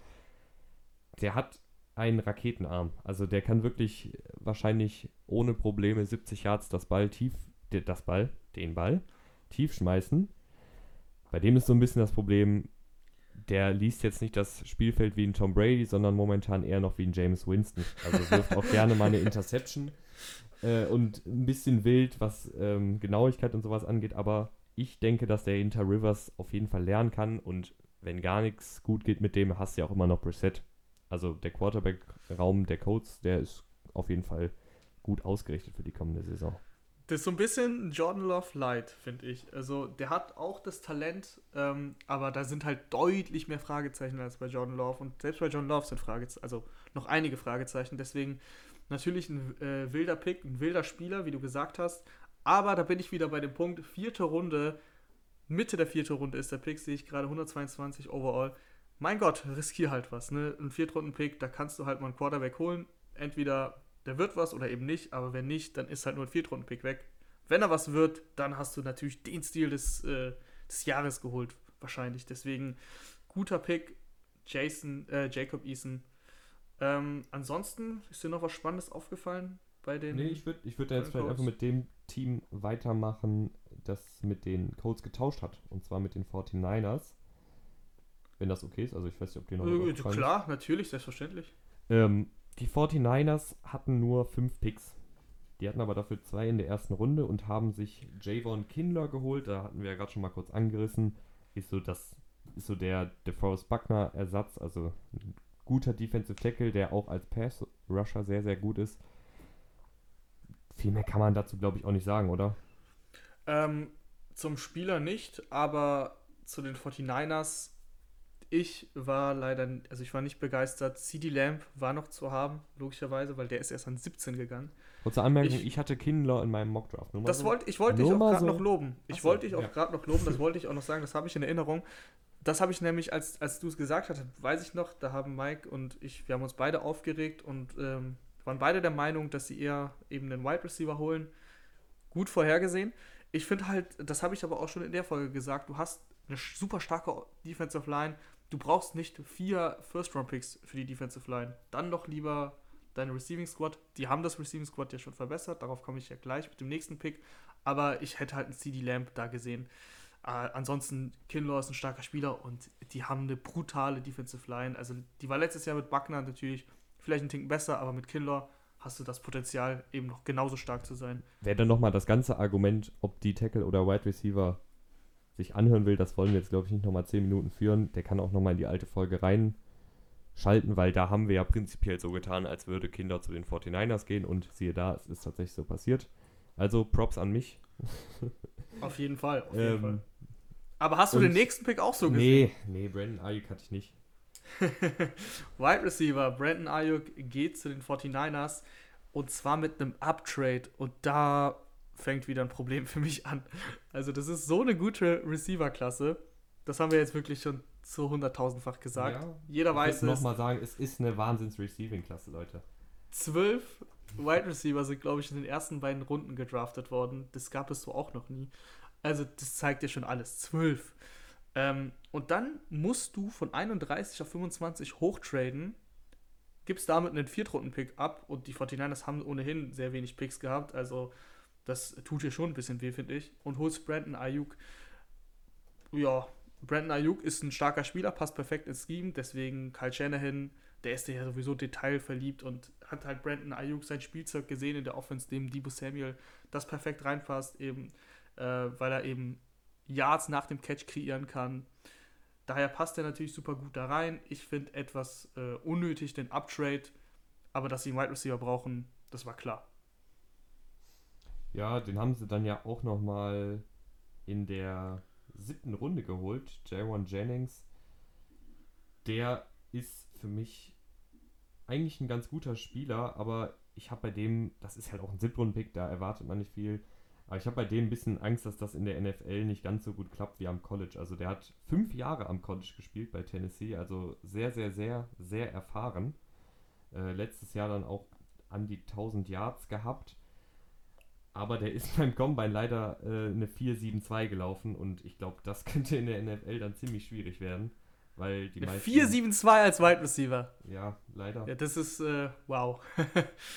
Der hat einen Raketenarm. Also der kann wirklich wahrscheinlich ohne Probleme 70 Yards das Ball tief, das Ball, den Ball, tief schmeißen. Bei dem ist so ein bisschen das Problem, der liest jetzt nicht das Spielfeld wie ein Tom Brady, sondern momentan eher noch wie ein James Winston. Also wirft auch gerne mal eine Interception äh, und ein bisschen wild, was ähm, Genauigkeit und sowas angeht. Aber ich denke, dass der Inter Rivers auf jeden Fall lernen kann und wenn gar nichts gut geht mit dem, hast du ja auch immer noch Brissett. Also der Quarterback-Raum der Colts, der ist auf jeden Fall gut ausgerichtet für die kommende Saison. Das ist so ein bisschen Jordan Love Light, finde ich. Also, der hat auch das Talent, ähm, aber da sind halt deutlich mehr Fragezeichen als bei Jordan Love. Und selbst bei Jordan Love sind Fragezeichen, also noch einige Fragezeichen. Deswegen natürlich ein äh, wilder Pick, ein wilder Spieler, wie du gesagt hast. Aber da bin ich wieder bei dem Punkt, vierte Runde, Mitte der vierte Runde ist der Pick, sehe ich gerade 122 overall. Mein Gott, riskier halt was, ne? Ein Viertrunden-Pick, da kannst du halt mal einen Quarterback holen. Entweder der wird was oder eben nicht, aber wenn nicht, dann ist halt nur ein Viertrunden-Pick weg. Wenn er was wird, dann hast du natürlich den Stil des, äh, des Jahres geholt, wahrscheinlich. Deswegen guter Pick, Jason, äh, Jacob Eason. Ähm, ansonsten ist dir noch was Spannendes aufgefallen bei den. Nee, ich würde ich würd da jetzt vielleicht einfach mit dem Team weitermachen, das mit den Colts getauscht hat. Und zwar mit den 49ers. Wenn das okay ist. Also ich weiß nicht, ob die noch äh, ist. klar, natürlich, selbstverständlich. Ähm, die 49ers hatten nur fünf Picks. Die hatten aber dafür zwei in der ersten Runde und haben sich Javon Kindler geholt. Da hatten wir ja gerade schon mal kurz angerissen. Ist so das, ist so der DeForest Buckner Ersatz, also ein guter Defensive Tackle, der auch als Pass Rusher sehr, sehr gut ist. Viel mehr kann man dazu, glaube ich, auch nicht sagen, oder? Ähm, zum Spieler nicht, aber zu den 49ers. Ich war leider, also ich war nicht begeistert. CD Lamb war noch zu haben, logischerweise, weil der ist erst an 17 gegangen. Kurze Anmerkung, Ich- ich, hatte Kindler in meinem Mockdraft. Nur Das so. wollte ich wollte dich auch gerade so- noch loben. Ich Ach so, wollte dich auch ja. gerade noch loben, das wollte ich auch noch sagen, das habe ich in Erinnerung. das habe ich nämlich, als, als du es gesagt hast, weiß ich noch, da haben Mike und ich, wir haben uns beide aufgeregt und ähm, waren beide der Meinung, dass sie eher eben den Wide Receiver holen. Gut vorhergesehen. Ich finde halt, das habe ich aber auch schon in der Folge gesagt, du hast eine super starke Defensive Line. Du brauchst nicht vier First-Round-Picks für die Defensive Line. Dann doch lieber deine Receiving Squad. Die haben das Receiving Squad ja schon verbessert. Darauf komme ich ja gleich mit dem nächsten Pick. Aber ich hätte halt einen CD Lamp da gesehen. Äh, ansonsten, Kinlaw ist ein starker Spieler und die haben eine brutale Defensive Line. Also, die war letztes Jahr mit Buckner natürlich vielleicht ein Ticken besser, aber mit Kinlaw hast du das Potenzial, eben noch genauso stark zu sein. Wäre dann nochmal das ganze Argument, ob die Tackle oder Wide Receiver sich anhören will, das wollen wir jetzt, glaube ich, nicht nochmal 10 Minuten führen. Der kann auch nochmal in die alte Folge reinschalten, weil da haben wir ja prinzipiell so getan, als würde Kinder zu den 49ers gehen und siehe da, es ist tatsächlich so passiert. Also Props an mich. Auf jeden Fall, auf jeden ähm, Fall. Aber hast du den nächsten Pick auch so gesehen? Nee, nee, Brandon Ayuk hatte ich nicht. Wide Receiver, Brandon Ayuk geht zu den 49ers und zwar mit einem Uptrade und da fängt wieder ein Problem für mich an. Also das ist so eine gute Receiver-Klasse. Das haben wir jetzt wirklich schon zu hunderttausendfach gesagt. Ja, Jeder weiß es. Ich muss nochmal sagen, es ist eine Wahnsinns-Receiving-Klasse, Leute. Zwölf Wide Receiver sind, glaube ich, in den ersten beiden Runden gedraftet worden. Das gab es so auch noch nie. Also, das zeigt dir schon alles. Zwölf. Ähm, und dann musst du von 31 auf 25 hochtraden, gibst damit einen Viertrunden-Pick ab und die 49ers haben ohnehin sehr wenig Picks gehabt. Also, das tut dir schon ein bisschen weh, finde ich. Und holst Brandon Ayuk. Ja, Brandon Ayuk ist ein starker Spieler, passt perfekt ins Scheme. Deswegen Kyle Shanahan der ist ja sowieso detailverliebt und hat halt Brandon Ayuk sein Spielzeug gesehen in der Offense, dem Debo Samuel das perfekt reinpasst, eben, äh, weil er eben Yards nach dem Catch kreieren kann. Daher passt er natürlich super gut da rein. Ich finde etwas äh, unnötig den Uptrade, aber dass sie einen Wide Receiver brauchen, das war klar. Ja, den haben sie dann ja auch nochmal in der siebten Runde geholt, Jaron Jennings. Der ist für mich eigentlich ein ganz guter Spieler, aber ich habe bei dem, das ist halt auch ein Siebtrunden-Pick, da erwartet man nicht viel. Aber ich habe bei dem ein bisschen Angst, dass das in der NFL nicht ganz so gut klappt wie am College. Also der hat fünf Jahre am College gespielt bei Tennessee, also sehr, sehr, sehr, sehr erfahren. Äh, letztes Jahr dann auch an die 1000 Yards gehabt. Aber der ist beim Combine leider äh, eine 4-7-2 gelaufen und ich glaube, das könnte in der NFL dann ziemlich schwierig werden. Weil die meisten. 4-7-2 als Wide Receiver. Ja, leider. Ja, das ist, äh, wow.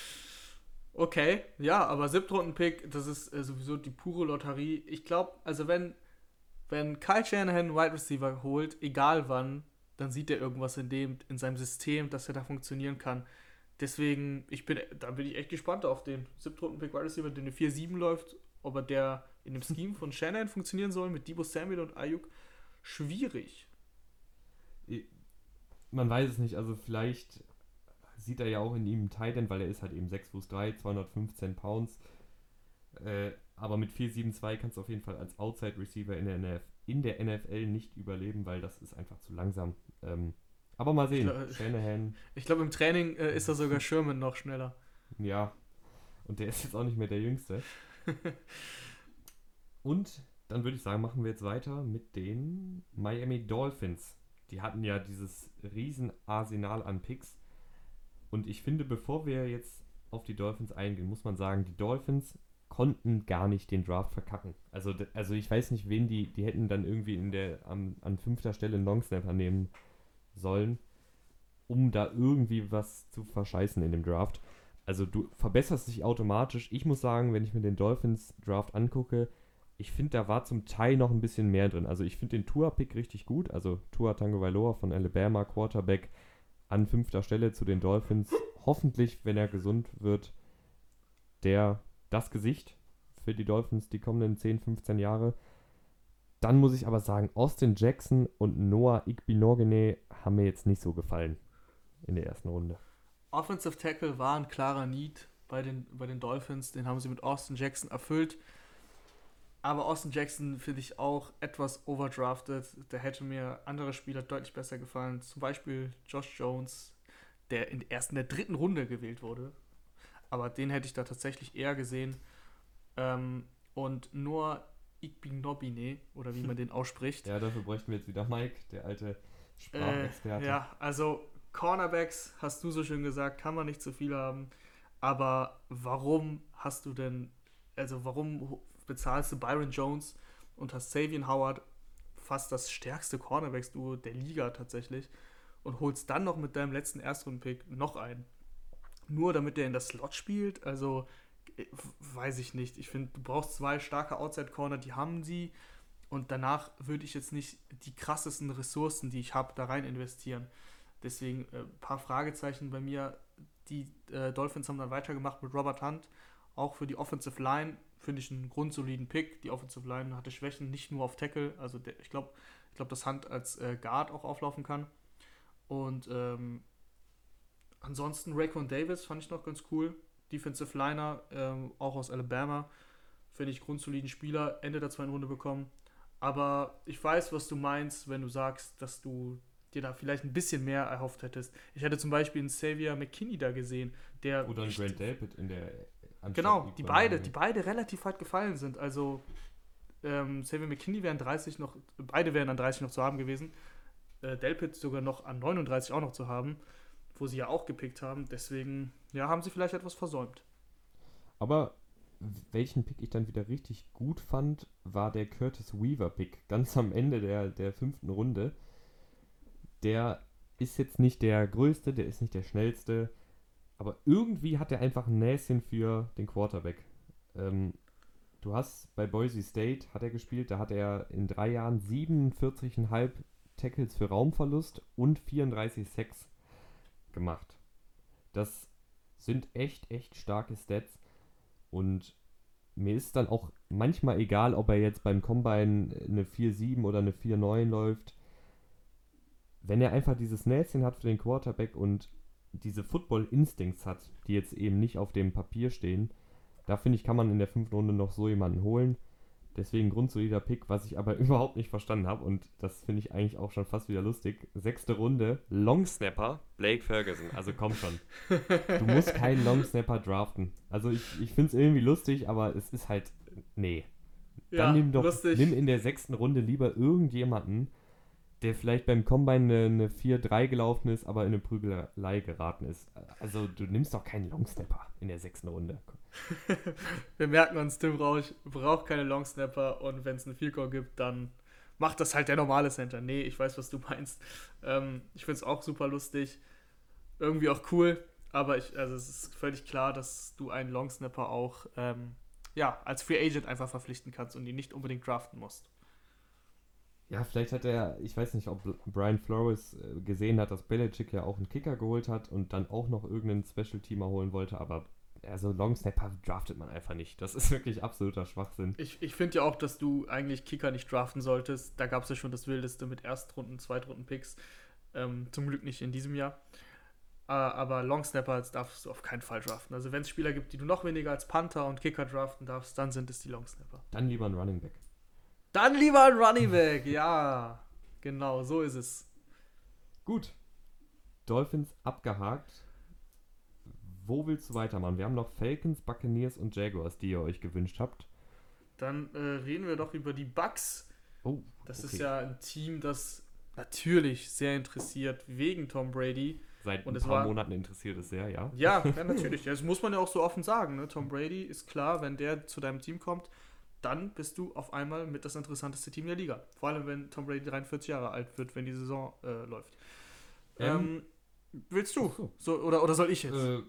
okay, ja, aber Siebtrunden-Pick, das ist äh, sowieso die pure Lotterie. Ich glaube, also wenn, wenn Kyle Shanahan Wide Receiver holt, egal wann, dann sieht er irgendwas in dem, in seinem System, dass er da funktionieren kann. Deswegen, ich bin, da bin ich echt gespannt auf den Siebtrunden-Pick Wide Receiver, der eine 4-7 läuft, ob er der in dem Scheme von Shanahan funktionieren soll mit Debo Samuel und Ayuk. Schwierig man weiß es nicht, also vielleicht sieht er ja auch in ihm einen Titan, weil er ist halt eben 6 Fuß 3, 215 Pounds. Äh, aber mit 472 kannst du auf jeden Fall als Outside Receiver in der, NF, in der NFL nicht überleben, weil das ist einfach zu langsam. Ähm, aber mal sehen. Ich glaube, glaub, im Training äh, ist er sogar Sherman noch schneller. Ja. Und der ist jetzt auch nicht mehr der Jüngste. Und dann würde ich sagen, machen wir jetzt weiter mit den Miami Dolphins die hatten ja dieses riesen Arsenal an Picks. Und ich finde, bevor wir jetzt auf die Dolphins eingehen, muss man sagen, die Dolphins konnten gar nicht den Draft verkacken. Also, also ich weiß nicht, wen die, die hätten dann irgendwie in der, am, an fünfter Stelle einen Longsnapper nehmen sollen, um da irgendwie was zu verscheißen in dem Draft. Also du verbesserst dich automatisch. Ich muss sagen, wenn ich mir den Dolphins Draft angucke, ich finde, da war zum Teil noch ein bisschen mehr drin. Also ich finde den Tour-Pick richtig gut. Also Tua Tango Valoa von Alabama, Quarterback an fünfter Stelle zu den Dolphins. Hoffentlich, wenn er gesund wird, der das Gesicht für die Dolphins die kommenden 10, 15 Jahre. Dann muss ich aber sagen, Austin Jackson und Noah Igbinorgene haben mir jetzt nicht so gefallen in der ersten Runde. Offensive Tackle war ein klarer Need bei den, bei den Dolphins. Den haben sie mit Austin Jackson erfüllt. Aber Austin Jackson finde ich auch etwas overdrafted. Da hätte mir andere Spieler deutlich besser gefallen. Zum Beispiel Josh Jones, der in, erst in der dritten Runde gewählt wurde. Aber den hätte ich da tatsächlich eher gesehen. Ähm, und nur Igbignobine oder wie man den ausspricht. Ja, dafür bräuchten wir jetzt wieder Mike, der alte Sprachexperte. Äh, ja, also Cornerbacks, hast du so schön gesagt, kann man nicht zu viel haben. Aber warum hast du denn, also warum bezahlst du Byron Jones und hast Savian Howard, fast das stärkste Cornerbacks-Duo der Liga tatsächlich, und holst dann noch mit deinem letzten Erstrunden-Pick noch einen? Nur damit der in das Slot spielt? Also, weiß ich nicht. Ich finde, du brauchst zwei starke Outside-Corner, die haben sie. Und danach würde ich jetzt nicht die krassesten Ressourcen, die ich habe, da rein investieren. Deswegen ein äh, paar Fragezeichen bei mir. Die äh, Dolphins haben dann weitergemacht mit Robert Hunt. Auch für die Offensive Line finde ich einen grundsoliden Pick. Die Offensive Line hatte Schwächen, nicht nur auf Tackle. Also der, ich glaube, ich glaub, dass Hunt als äh, Guard auch auflaufen kann. Und ähm, ansonsten Raekwon Davis fand ich noch ganz cool. Defensive Liner, ähm, auch aus Alabama. Finde ich grundsoliden Spieler, Ende der zweiten Runde bekommen. Aber ich weiß, was du meinst, wenn du sagst, dass du dir da vielleicht ein bisschen mehr erhofft hättest. Ich hätte zum Beispiel einen Xavier McKinney da gesehen, der. Oder einen Grant David in der. Genau, die beide, die beide relativ weit gefallen sind. Also ähm, Xavier McKinney wären 30 noch, beide wären an 30 noch zu haben gewesen. Äh, Delpit sogar noch an 39 auch noch zu haben, wo sie ja auch gepickt haben. Deswegen, ja, haben sie vielleicht etwas versäumt. Aber welchen Pick ich dann wieder richtig gut fand, war der Curtis Weaver Pick, ganz am Ende der, der fünften Runde. Der ist jetzt nicht der größte, der ist nicht der schnellste, aber irgendwie hat er einfach ein Näschen für den Quarterback. Ähm, du hast bei Boise State hat er gespielt, da hat er in drei Jahren 47,5 Tackles für Raumverlust und 34 Sacks gemacht. Das sind echt, echt starke Stats. Und mir ist dann auch manchmal egal, ob er jetzt beim Combine eine 4-7 oder eine 4-9 läuft. Wenn er einfach dieses Näschen hat für den Quarterback und diese Football-Instincts hat, die jetzt eben nicht auf dem Papier stehen, da finde ich, kann man in der fünften Runde noch so jemanden holen. Deswegen grundsolider Pick, was ich aber überhaupt nicht verstanden habe und das finde ich eigentlich auch schon fast wieder lustig. Sechste Runde, Longsnapper, Blake Ferguson. Also komm schon. Du musst keinen Longsnapper draften. Also ich, ich finde es irgendwie lustig, aber es ist halt, nee. Dann ja, nimm doch, lustig. nimm in der sechsten Runde lieber irgendjemanden, der vielleicht beim Combine eine, eine 4-3 gelaufen ist, aber in eine Prügelei geraten ist. Also du nimmst doch keinen Longsnapper in der sechsten Runde. Wir merken uns, Tim Rausch braucht keine Longsnapper und wenn es einen Vielkorb gibt, dann macht das halt der normale Center. Nee, ich weiß, was du meinst. Ähm, ich finde es auch super lustig. Irgendwie auch cool, aber ich, also es ist völlig klar, dass du einen Longsnapper auch ähm, ja, als Free Agent einfach verpflichten kannst und ihn nicht unbedingt draften musst. Ja, vielleicht hat er, ich weiß nicht, ob Brian Flores äh, gesehen hat, dass Belichick ja auch einen Kicker geholt hat und dann auch noch irgendeinen Special-Teamer holen wollte, aber also Long Snapper draftet man einfach nicht. Das ist wirklich absoluter Schwachsinn. Ich, ich finde ja auch, dass du eigentlich Kicker nicht draften solltest. Da gab es ja schon das Wildeste mit Erstrunden, Zweitrunden-Picks. Ähm, zum Glück nicht in diesem Jahr. Äh, aber Long Snapper darfst du auf keinen Fall draften. Also wenn es Spieler gibt, die du noch weniger als Panther und Kicker draften darfst, dann sind es die Long Snapper. Dann lieber ein Running Back. Dann lieber ein Running Back, ja. Genau, so ist es. Gut. Dolphins abgehakt wo willst du weitermachen? Wir haben noch Falcons, Buccaneers und Jaguars, die ihr euch gewünscht habt. Dann äh, reden wir doch über die Bucks. Oh, das okay. ist ja ein Team, das natürlich sehr interessiert wegen Tom Brady. Seit und ein paar war, Monaten interessiert es sehr, ja. Ja, ja natürlich. Das muss man ja auch so offen sagen. Ne? Tom Brady ist klar, wenn der zu deinem Team kommt, dann bist du auf einmal mit das interessanteste Team der Liga. Vor allem, wenn Tom Brady 43 Jahre alt wird, wenn die Saison äh, läuft. Ähm, ähm, willst du? So. so. oder, oder soll ich jetzt? Äh,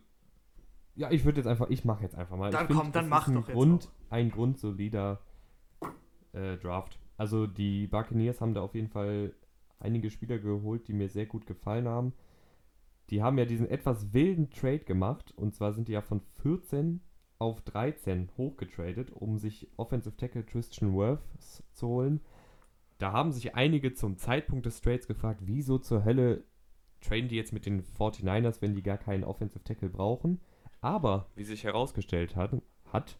ja, ich würde jetzt einfach, ich mache jetzt einfach mal. Dann ich komm, dann mach doch Grund, jetzt auch. Ein grundsolider äh, Draft. Also die Buccaneers haben da auf jeden Fall einige Spieler geholt, die mir sehr gut gefallen haben. Die haben ja diesen etwas wilden Trade gemacht. Und zwar sind die ja von 14 auf 13 hochgetradet, um sich Offensive Tackle Christian Worth zu holen. Da haben sich einige zum Zeitpunkt des Trades gefragt, wieso zur Hölle traden die jetzt mit den 49ers, wenn die gar keinen Offensive Tackle brauchen. Aber, wie sich herausgestellt hat, hat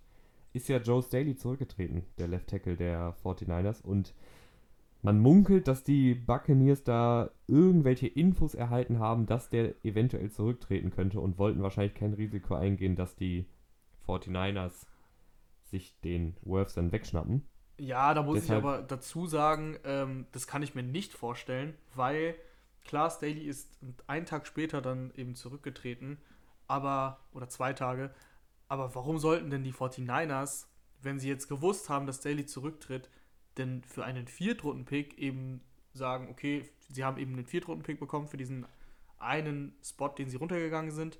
ist ja Joe Staley zurückgetreten, der Left Tackle der 49ers. Und man munkelt, dass die Buccaneers da irgendwelche Infos erhalten haben, dass der eventuell zurücktreten könnte und wollten wahrscheinlich kein Risiko eingehen, dass die 49ers sich den Worths dann wegschnappen. Ja, da muss Deshalb, ich aber dazu sagen, ähm, das kann ich mir nicht vorstellen, weil klar, Staley ist einen Tag später dann eben zurückgetreten, aber, oder zwei Tage, aber warum sollten denn die 49ers, wenn sie jetzt gewusst haben, dass Staley zurücktritt, denn für einen Viertrunden-Pick eben sagen, okay, sie haben eben einen Viertrunden-Pick bekommen für diesen einen Spot, den sie runtergegangen sind.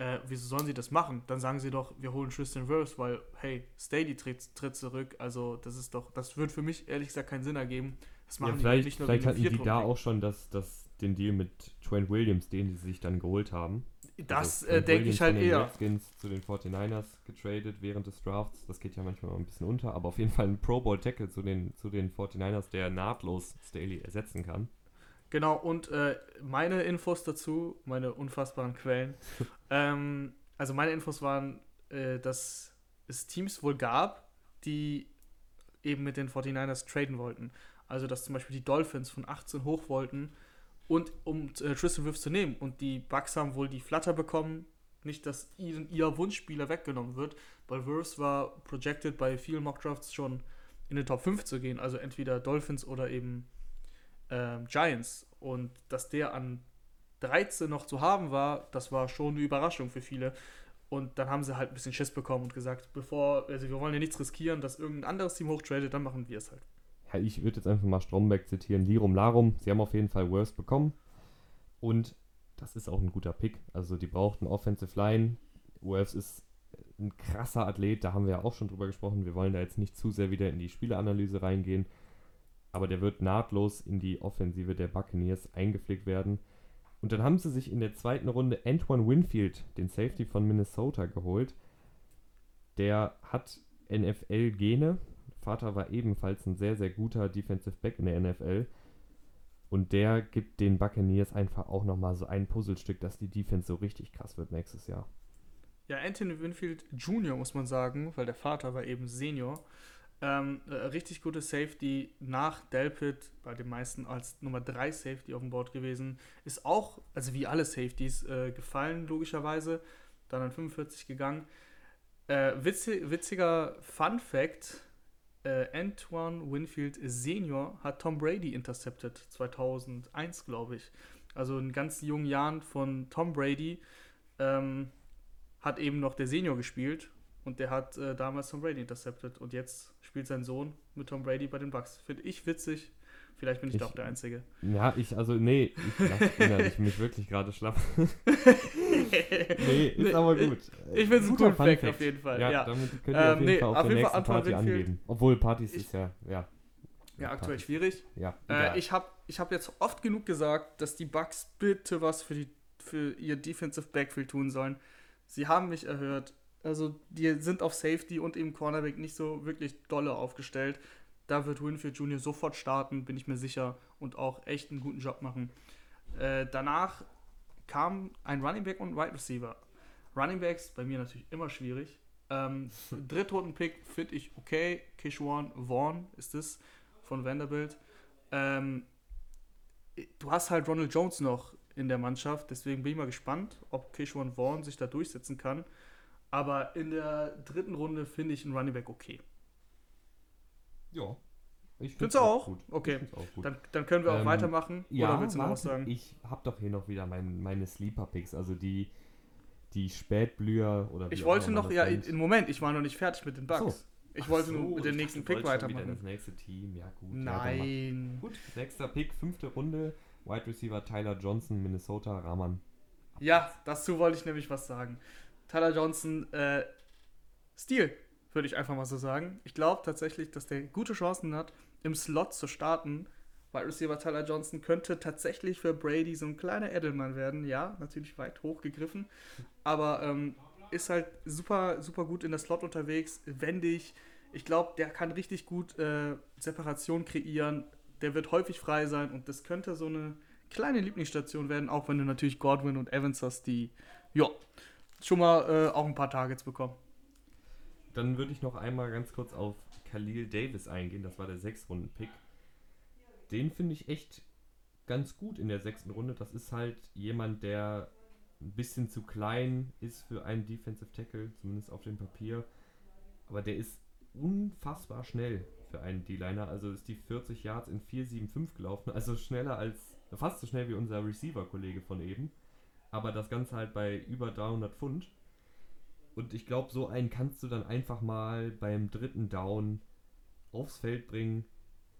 Äh, wieso sollen sie das machen? Dann sagen sie doch, wir holen Tristan Wirfs, weil, hey, Staley tritt, tritt zurück. Also, das ist doch, das wird für mich ehrlich gesagt keinen Sinn ergeben. Das machen ja, vielleicht, die nicht nur Vielleicht hatten die da auch schon das, das, den Deal mit Trent Williams, den sie sich dann geholt haben. Das also, äh, denke ich halt eher. Redskins zu den 49ers getradet während des Drafts. Das geht ja manchmal ein bisschen unter, aber auf jeden Fall ein Pro Bowl Tackle zu den, zu den 49ers, der nahtlos Staley ersetzen kann. Genau, und äh, meine Infos dazu, meine unfassbaren Quellen. ähm, also meine Infos waren, äh, dass es Teams wohl gab, die eben mit den 49ers traden wollten. Also dass zum Beispiel die Dolphins von 18 hoch wollten und um äh, Tristan Wirfs zu nehmen. Und die Bucks haben wohl die Flatter bekommen, nicht, dass ihnen ihr Wunschspieler weggenommen wird, weil Wirfs war projected bei vielen Mockdrafts schon in den Top 5 zu gehen, also entweder Dolphins oder eben ähm, Giants. Und dass der an 13 noch zu haben war, das war schon eine Überraschung für viele. Und dann haben sie halt ein bisschen Schiss bekommen und gesagt, bevor, also wir wollen ja nichts riskieren, dass irgendein anderes Team hochtradet, dann machen wir es halt. Ja, ich würde jetzt einfach mal Stromberg zitieren, Lirum Larum, sie haben auf jeden Fall Worst bekommen. Und das ist auch ein guter Pick. Also die brauchten Offensive Line. Worst ist ein krasser Athlet, da haben wir ja auch schon drüber gesprochen. Wir wollen da jetzt nicht zu sehr wieder in die Spieleanalyse reingehen aber der wird nahtlos in die Offensive der Buccaneers eingepflegt werden. Und dann haben sie sich in der zweiten Runde Antoine Winfield, den Safety von Minnesota, geholt. Der hat NFL-Gene. Vater war ebenfalls ein sehr, sehr guter Defensive Back in der NFL. Und der gibt den Buccaneers einfach auch nochmal so ein Puzzlestück, dass die Defense so richtig krass wird nächstes Jahr. Ja, Anthony Winfield Jr., muss man sagen, weil der Vater war eben Senior. Ähm, äh, richtig gute Safety nach Delpit, bei den meisten als Nummer 3 Safety auf dem Board gewesen. Ist auch, also wie alle Safeties, äh, gefallen, logischerweise. Dann an 45 gegangen. Äh, witzig, witziger Fun Fact: äh, Antoine Winfield Senior hat Tom Brady intercepted, 2001, glaube ich. Also in ganz jungen Jahren von Tom Brady ähm, hat eben noch der Senior gespielt und der hat äh, damals Tom Brady intercepted und jetzt spielt sein Sohn mit Tom Brady bei den Bucks. Finde ich witzig. Vielleicht bin ich, ich, doch der Einzige. Ja, ich, also, nee, ich innerlich mich wirklich gerade schlapp. nee, ist nee, aber gut. Ich, ich finde es ein guter Fact auf jeden Fall. Ja, ja. damit könnt ihr ähm, auf jeden nee, Fall auf, auf der nächsten Fall Party angeben. Obwohl Partys ich, ist ja, ja. Ja, aktuell Partys. schwierig. Ja, äh, ich habe ich hab jetzt oft genug gesagt, dass die Bucks bitte was für, die, für ihr Defensive Backfield tun sollen. Sie haben mich erhört. Also die sind auf Safety und eben Cornerback nicht so wirklich dolle aufgestellt. Da wird Winfield Jr. sofort starten, bin ich mir sicher, und auch echt einen guten Job machen. Äh, danach kam ein Running Back und ein Wide Receiver. Running Backs bei mir natürlich immer schwierig. Ähm, Drittrunden-Pick finde ich okay. Kishwan Vaughn ist es von Vanderbilt. Ähm, du hast halt Ronald Jones noch in der Mannschaft, deswegen bin ich mal gespannt, ob Kishwan Vaughn sich da durchsetzen kann. Aber in der dritten Runde finde ich einen Running Back okay. Ja. Ich finde es auch. Gut. Okay. Auch gut. Dann, dann können wir auch ähm, weitermachen. Ja, Oder willst du noch was sagen? Ich habe doch hier noch wieder mein, meine Sleeper-Picks, also die, die Spätblüher oder Ich wollte noch, ja, im Moment, ich war noch nicht fertig mit den Bugs. So. Ich wollte so, nur mit dem nächsten Pick weitermachen. das nächste Team, ja gut. Nein. Ja, gut, sechster Pick, fünfte Runde. Wide Receiver Tyler Johnson, Minnesota, Rahman. Ja, dazu wollte ich nämlich was sagen. Tyler Johnson äh, Stil, würde ich einfach mal so sagen. Ich glaube tatsächlich, dass der gute Chancen hat, im Slot zu starten. Wide Receiver Tyler Johnson könnte tatsächlich für Brady so ein kleiner Edelmann werden. Ja, natürlich weit hochgegriffen. Aber ähm, ist halt super, super gut in der Slot unterwegs, wendig. Ich glaube, der kann richtig gut äh, Separation kreieren. Der wird häufig frei sein und das könnte so eine kleine Lieblingsstation werden, auch wenn du natürlich Godwin und Evans hast, die, ja, schon mal äh, auch ein paar Targets bekommen. Dann würde ich noch einmal ganz kurz auf Khalil Davis eingehen. Das war der Sechs-Runden-Pick. Den finde ich echt ganz gut in der sechsten Runde. Das ist halt jemand, der ein bisschen zu klein ist für einen Defensive Tackle, zumindest auf dem Papier. Aber der ist unfassbar schnell. für einen D-Liner. Also ist die 40 Yards in 4,75 gelaufen. Also schneller als, fast so schnell wie unser Receiver-Kollege von eben. Aber das Ganze halt bei über 300 Pfund. Und ich glaube, so einen kannst du dann einfach mal beim dritten Down aufs Feld bringen.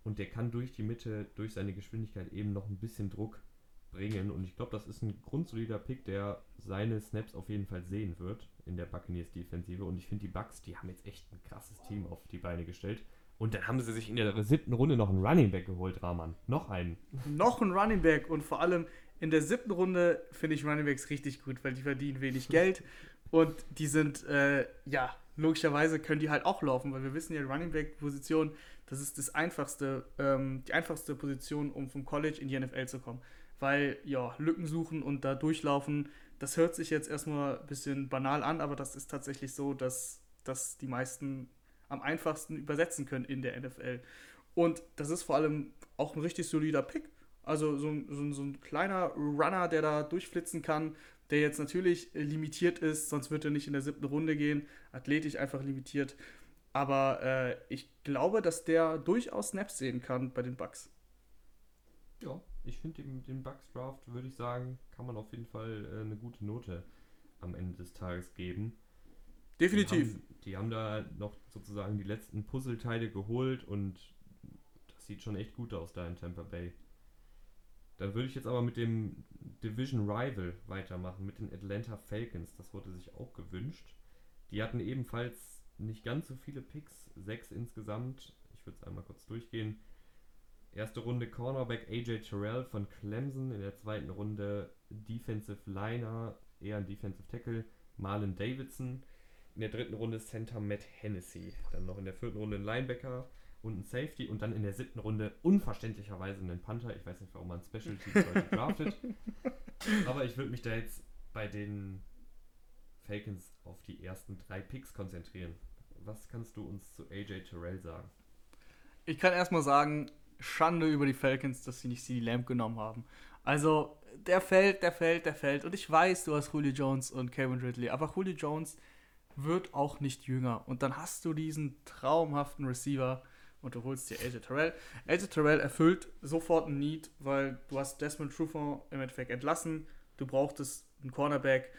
Und der kann durch die Mitte, durch seine Geschwindigkeit eben noch ein bisschen Druck bringen. Und ich glaube, das ist ein grundsolider Pick, der seine Snaps auf jeden Fall sehen wird in der Buccaneers Defensive. Und ich finde, die Bucks, die haben jetzt echt ein krasses Team auf die Beine gestellt. Und dann haben sie sich in der siebten Runde noch einen Running Back geholt, Rahman. Noch einen. Noch einen Running Back und vor allem in der siebten Runde finde ich Running Backs richtig gut, weil die verdienen wenig Geld und die sind, äh, ja, logischerweise können die halt auch laufen, weil wir wissen ja, Running Back Position, das ist das einfachste, ähm, die einfachste Position, um vom College in die NFL zu kommen. Weil, ja, Lücken suchen und da durchlaufen, das hört sich jetzt erstmal ein bisschen banal an, aber das ist tatsächlich so, dass, dass die meisten am einfachsten übersetzen können in der NFL. Und das ist vor allem auch ein richtig solider Pick. Also so, so, so ein kleiner Runner, der da durchflitzen kann, der jetzt natürlich limitiert ist, sonst wird er nicht in der siebten Runde gehen. Athletisch einfach limitiert. Aber äh, ich glaube, dass der durchaus Snaps sehen kann bei den Bucks. Ja, ich finde den, den Bucks Draft, würde ich sagen, kann man auf jeden Fall äh, eine gute Note am Ende des Tages geben. Definitiv. Die haben, die haben da noch sozusagen die letzten Puzzleteile geholt und das sieht schon echt gut aus da in Tampa Bay. Dann würde ich jetzt aber mit dem Division Rival weitermachen, mit den Atlanta Falcons. Das wurde sich auch gewünscht. Die hatten ebenfalls nicht ganz so viele Picks, sechs insgesamt. Ich würde es einmal kurz durchgehen. Erste Runde Cornerback AJ Terrell von Clemson. In der zweiten Runde Defensive Liner, eher ein Defensive Tackle, Marlon Davidson. In der dritten Runde Center Matt Hennessy. Dann noch in der vierten Runde ein Linebacker und ein Safety und dann in der siebten Runde unverständlicherweise einen Panther. Ich weiß nicht, warum man Special Teams heute draftet. Aber ich würde mich da jetzt bei den Falcons auf die ersten drei Picks konzentrieren. Was kannst du uns zu AJ Terrell sagen? Ich kann erstmal sagen, Schande über die Falcons, dass sie nicht CD Lamb genommen haben. Also, der fällt, der fällt, der fällt. Und ich weiß, du hast Julio Jones und Kevin Ridley, aber Julio Jones wird auch nicht jünger. Und dann hast du diesen traumhaften Receiver und du holst dir AJ Terrell. AJ Terrell erfüllt sofort ein Need, weil du hast Desmond Trufant im Endeffekt entlassen. Du brauchtest einen Cornerback.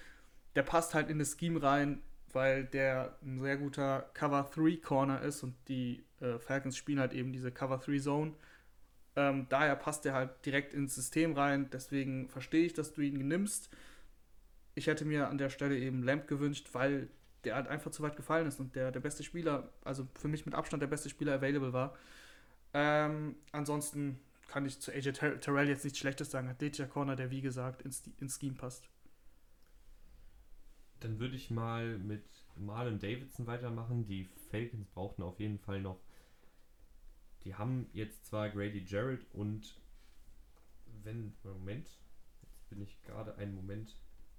Der passt halt in das Scheme rein, weil der ein sehr guter Cover 3 Corner ist und die äh, Falcons spielen halt eben diese Cover 3 Zone. Ähm, daher passt er halt direkt ins System rein. Deswegen verstehe ich, dass du ihn nimmst. Ich hätte mir an der Stelle eben Lamp gewünscht, weil der halt einfach zu weit gefallen ist und der der beste Spieler, also für mich mit Abstand der beste Spieler available war. Ähm, ansonsten kann ich zu AJ Ter Terrell jetzt nichts Schlechtes sagen. Athletischer Corner, der wie gesagt ins, ins Scheme passt. Dann würde ich mal mit Marlon Davidson weitermachen. Die Falcons brauchten auf jeden Fall noch. Die haben jetzt zwar Grady Jarrett und wenn. Moment. Jetzt bin ich gerade einen Moment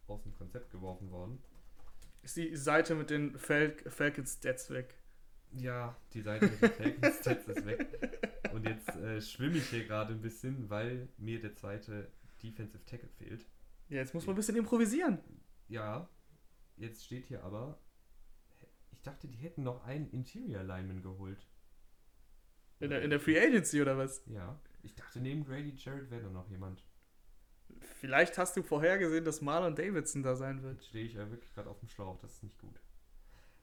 aus dem Konzept geworfen worden. Ist die Seite mit den Fal Falcons Stats weg? Ja, die Seite mit den Falcons Stats ist weg. Und jetzt äh, schwimme ich hier gerade ein bisschen, weil mir der zweite Defensive Tackle fehlt. Ja, jetzt muss man ein bisschen improvisieren. Ja, jetzt steht hier aber, ich dachte, die hätten noch einen Interior Lineman geholt. In der, in der Free Agency oder was? Ja, ich dachte, neben Grady Jarrett wäre da noch jemand. Vielleicht hast du vorhergesehen, dass Marlon Davidson da sein wird. Stehe ich ja wirklich gerade auf dem Schlauch, das ist nicht gut.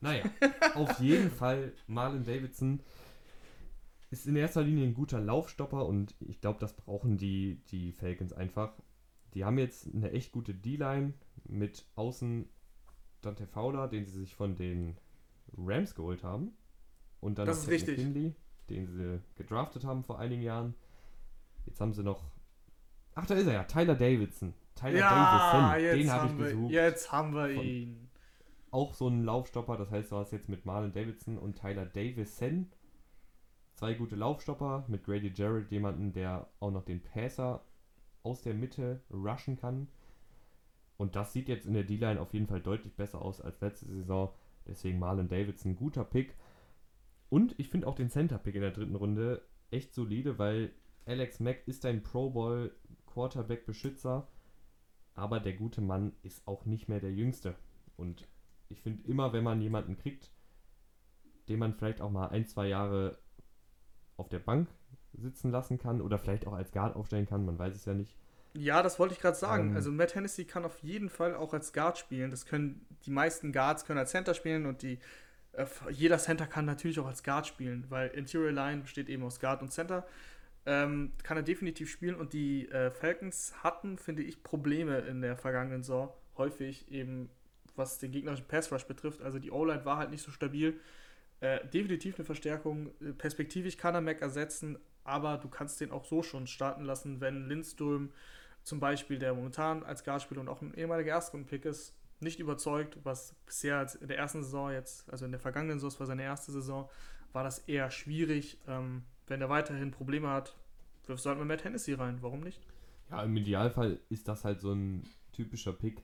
Naja, auf jeden Fall Marlon Davidson ist in erster Linie ein guter Laufstopper und ich glaube, das brauchen die, die Falcons einfach. Die haben jetzt eine echt gute D-Line mit außen Dante Fowler, den sie sich von den Rams geholt haben. Und dann das ist richtig. Finley, den sie gedraftet haben vor einigen Jahren. Jetzt haben sie noch. Ach, da ist er ja, Tyler Davidson. Tyler ja, Davison, den habe ich wir, gesucht. Jetzt haben wir Von- ihn. Auch so ein Laufstopper, das heißt, du hast jetzt mit Marlon Davidson und Tyler Davison zwei gute Laufstopper, mit Grady Jarrett jemanden, der auch noch den Passer aus der Mitte rushen kann. Und das sieht jetzt in der D-Line auf jeden Fall deutlich besser aus als letzte Saison. Deswegen Marlon Davidson, guter Pick. Und ich finde auch den Center-Pick in der dritten Runde echt solide, weil Alex Mack ist ein Pro Bowl Quarterback-Beschützer, aber der gute Mann ist auch nicht mehr der Jüngste. Und ich finde immer, wenn man jemanden kriegt, den man vielleicht auch mal ein, zwei Jahre auf der Bank sitzen lassen kann oder vielleicht auch als Guard aufstellen kann, man weiß es ja nicht. Ja, das wollte ich gerade sagen. Ähm, also Matt Hennessy kann auf jeden Fall auch als Guard spielen. Das können die meisten Guards können als Center spielen und die äh, jeder Center kann natürlich auch als Guard spielen, weil Interior Line besteht eben aus Guard und Center. Ähm, kann er definitiv spielen und die äh, Falcons hatten, finde ich, Probleme in der vergangenen Saison häufig eben was den gegnerischen Pass Rush betrifft. Also die O-Line war halt nicht so stabil. Äh, definitiv eine Verstärkung. Äh, perspektivisch kann er Mac ersetzen, aber du kannst den auch so schon starten lassen, wenn Lindström zum Beispiel, der momentan als Guard spielt und auch ein ehemaliger Erstrunden-Pick ist, nicht überzeugt, was bisher in der ersten Saison jetzt, also in der vergangenen Saison, das war seine erste Saison, war das eher schwierig. Ähm, wenn er weiterhin Probleme hat, wirfst du halt mit Matt Hennessy rein. Warum nicht? Ja, im Idealfall ist das halt so ein typischer Pick.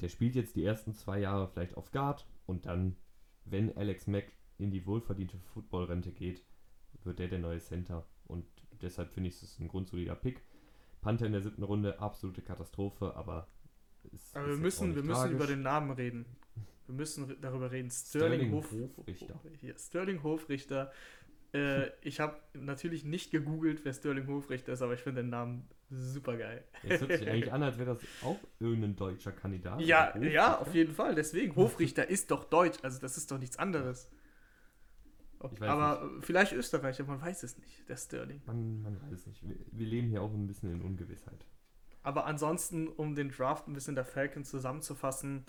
Der spielt jetzt die ersten zwei Jahre vielleicht auf Guard und dann, wenn Alex Mack in die wohlverdiente Footballrente geht, wird der der neue Center. Und deshalb finde ich es ein grundsolider Pick. Panther in der siebten Runde, absolute Katastrophe, aber es aber wir müssen, wir müssen über den Namen reden. Wir müssen darüber reden. Sterling, Sterling Hof Hofrichter. Hier, Sterling Hofrichter. Äh, ich habe natürlich nicht gegoogelt, wer Sterling Hofrichter ist, aber ich finde den Namen super geil. Es hört sich eigentlich an, als wäre das auch irgendein deutscher Kandidat. Ja, ja, auf jeden Fall. Deswegen, Hofrichter ist doch deutsch, also das ist doch nichts anderes. aber nicht. vielleicht Österreicher, man weiß es nicht, der Sterling. Man, man weiß es nicht. Wir, wir, leben hier auch ein bisschen in Ungewissheit. Aber ansonsten, um den Draft ein bisschen der Falcons zusammenzufassen,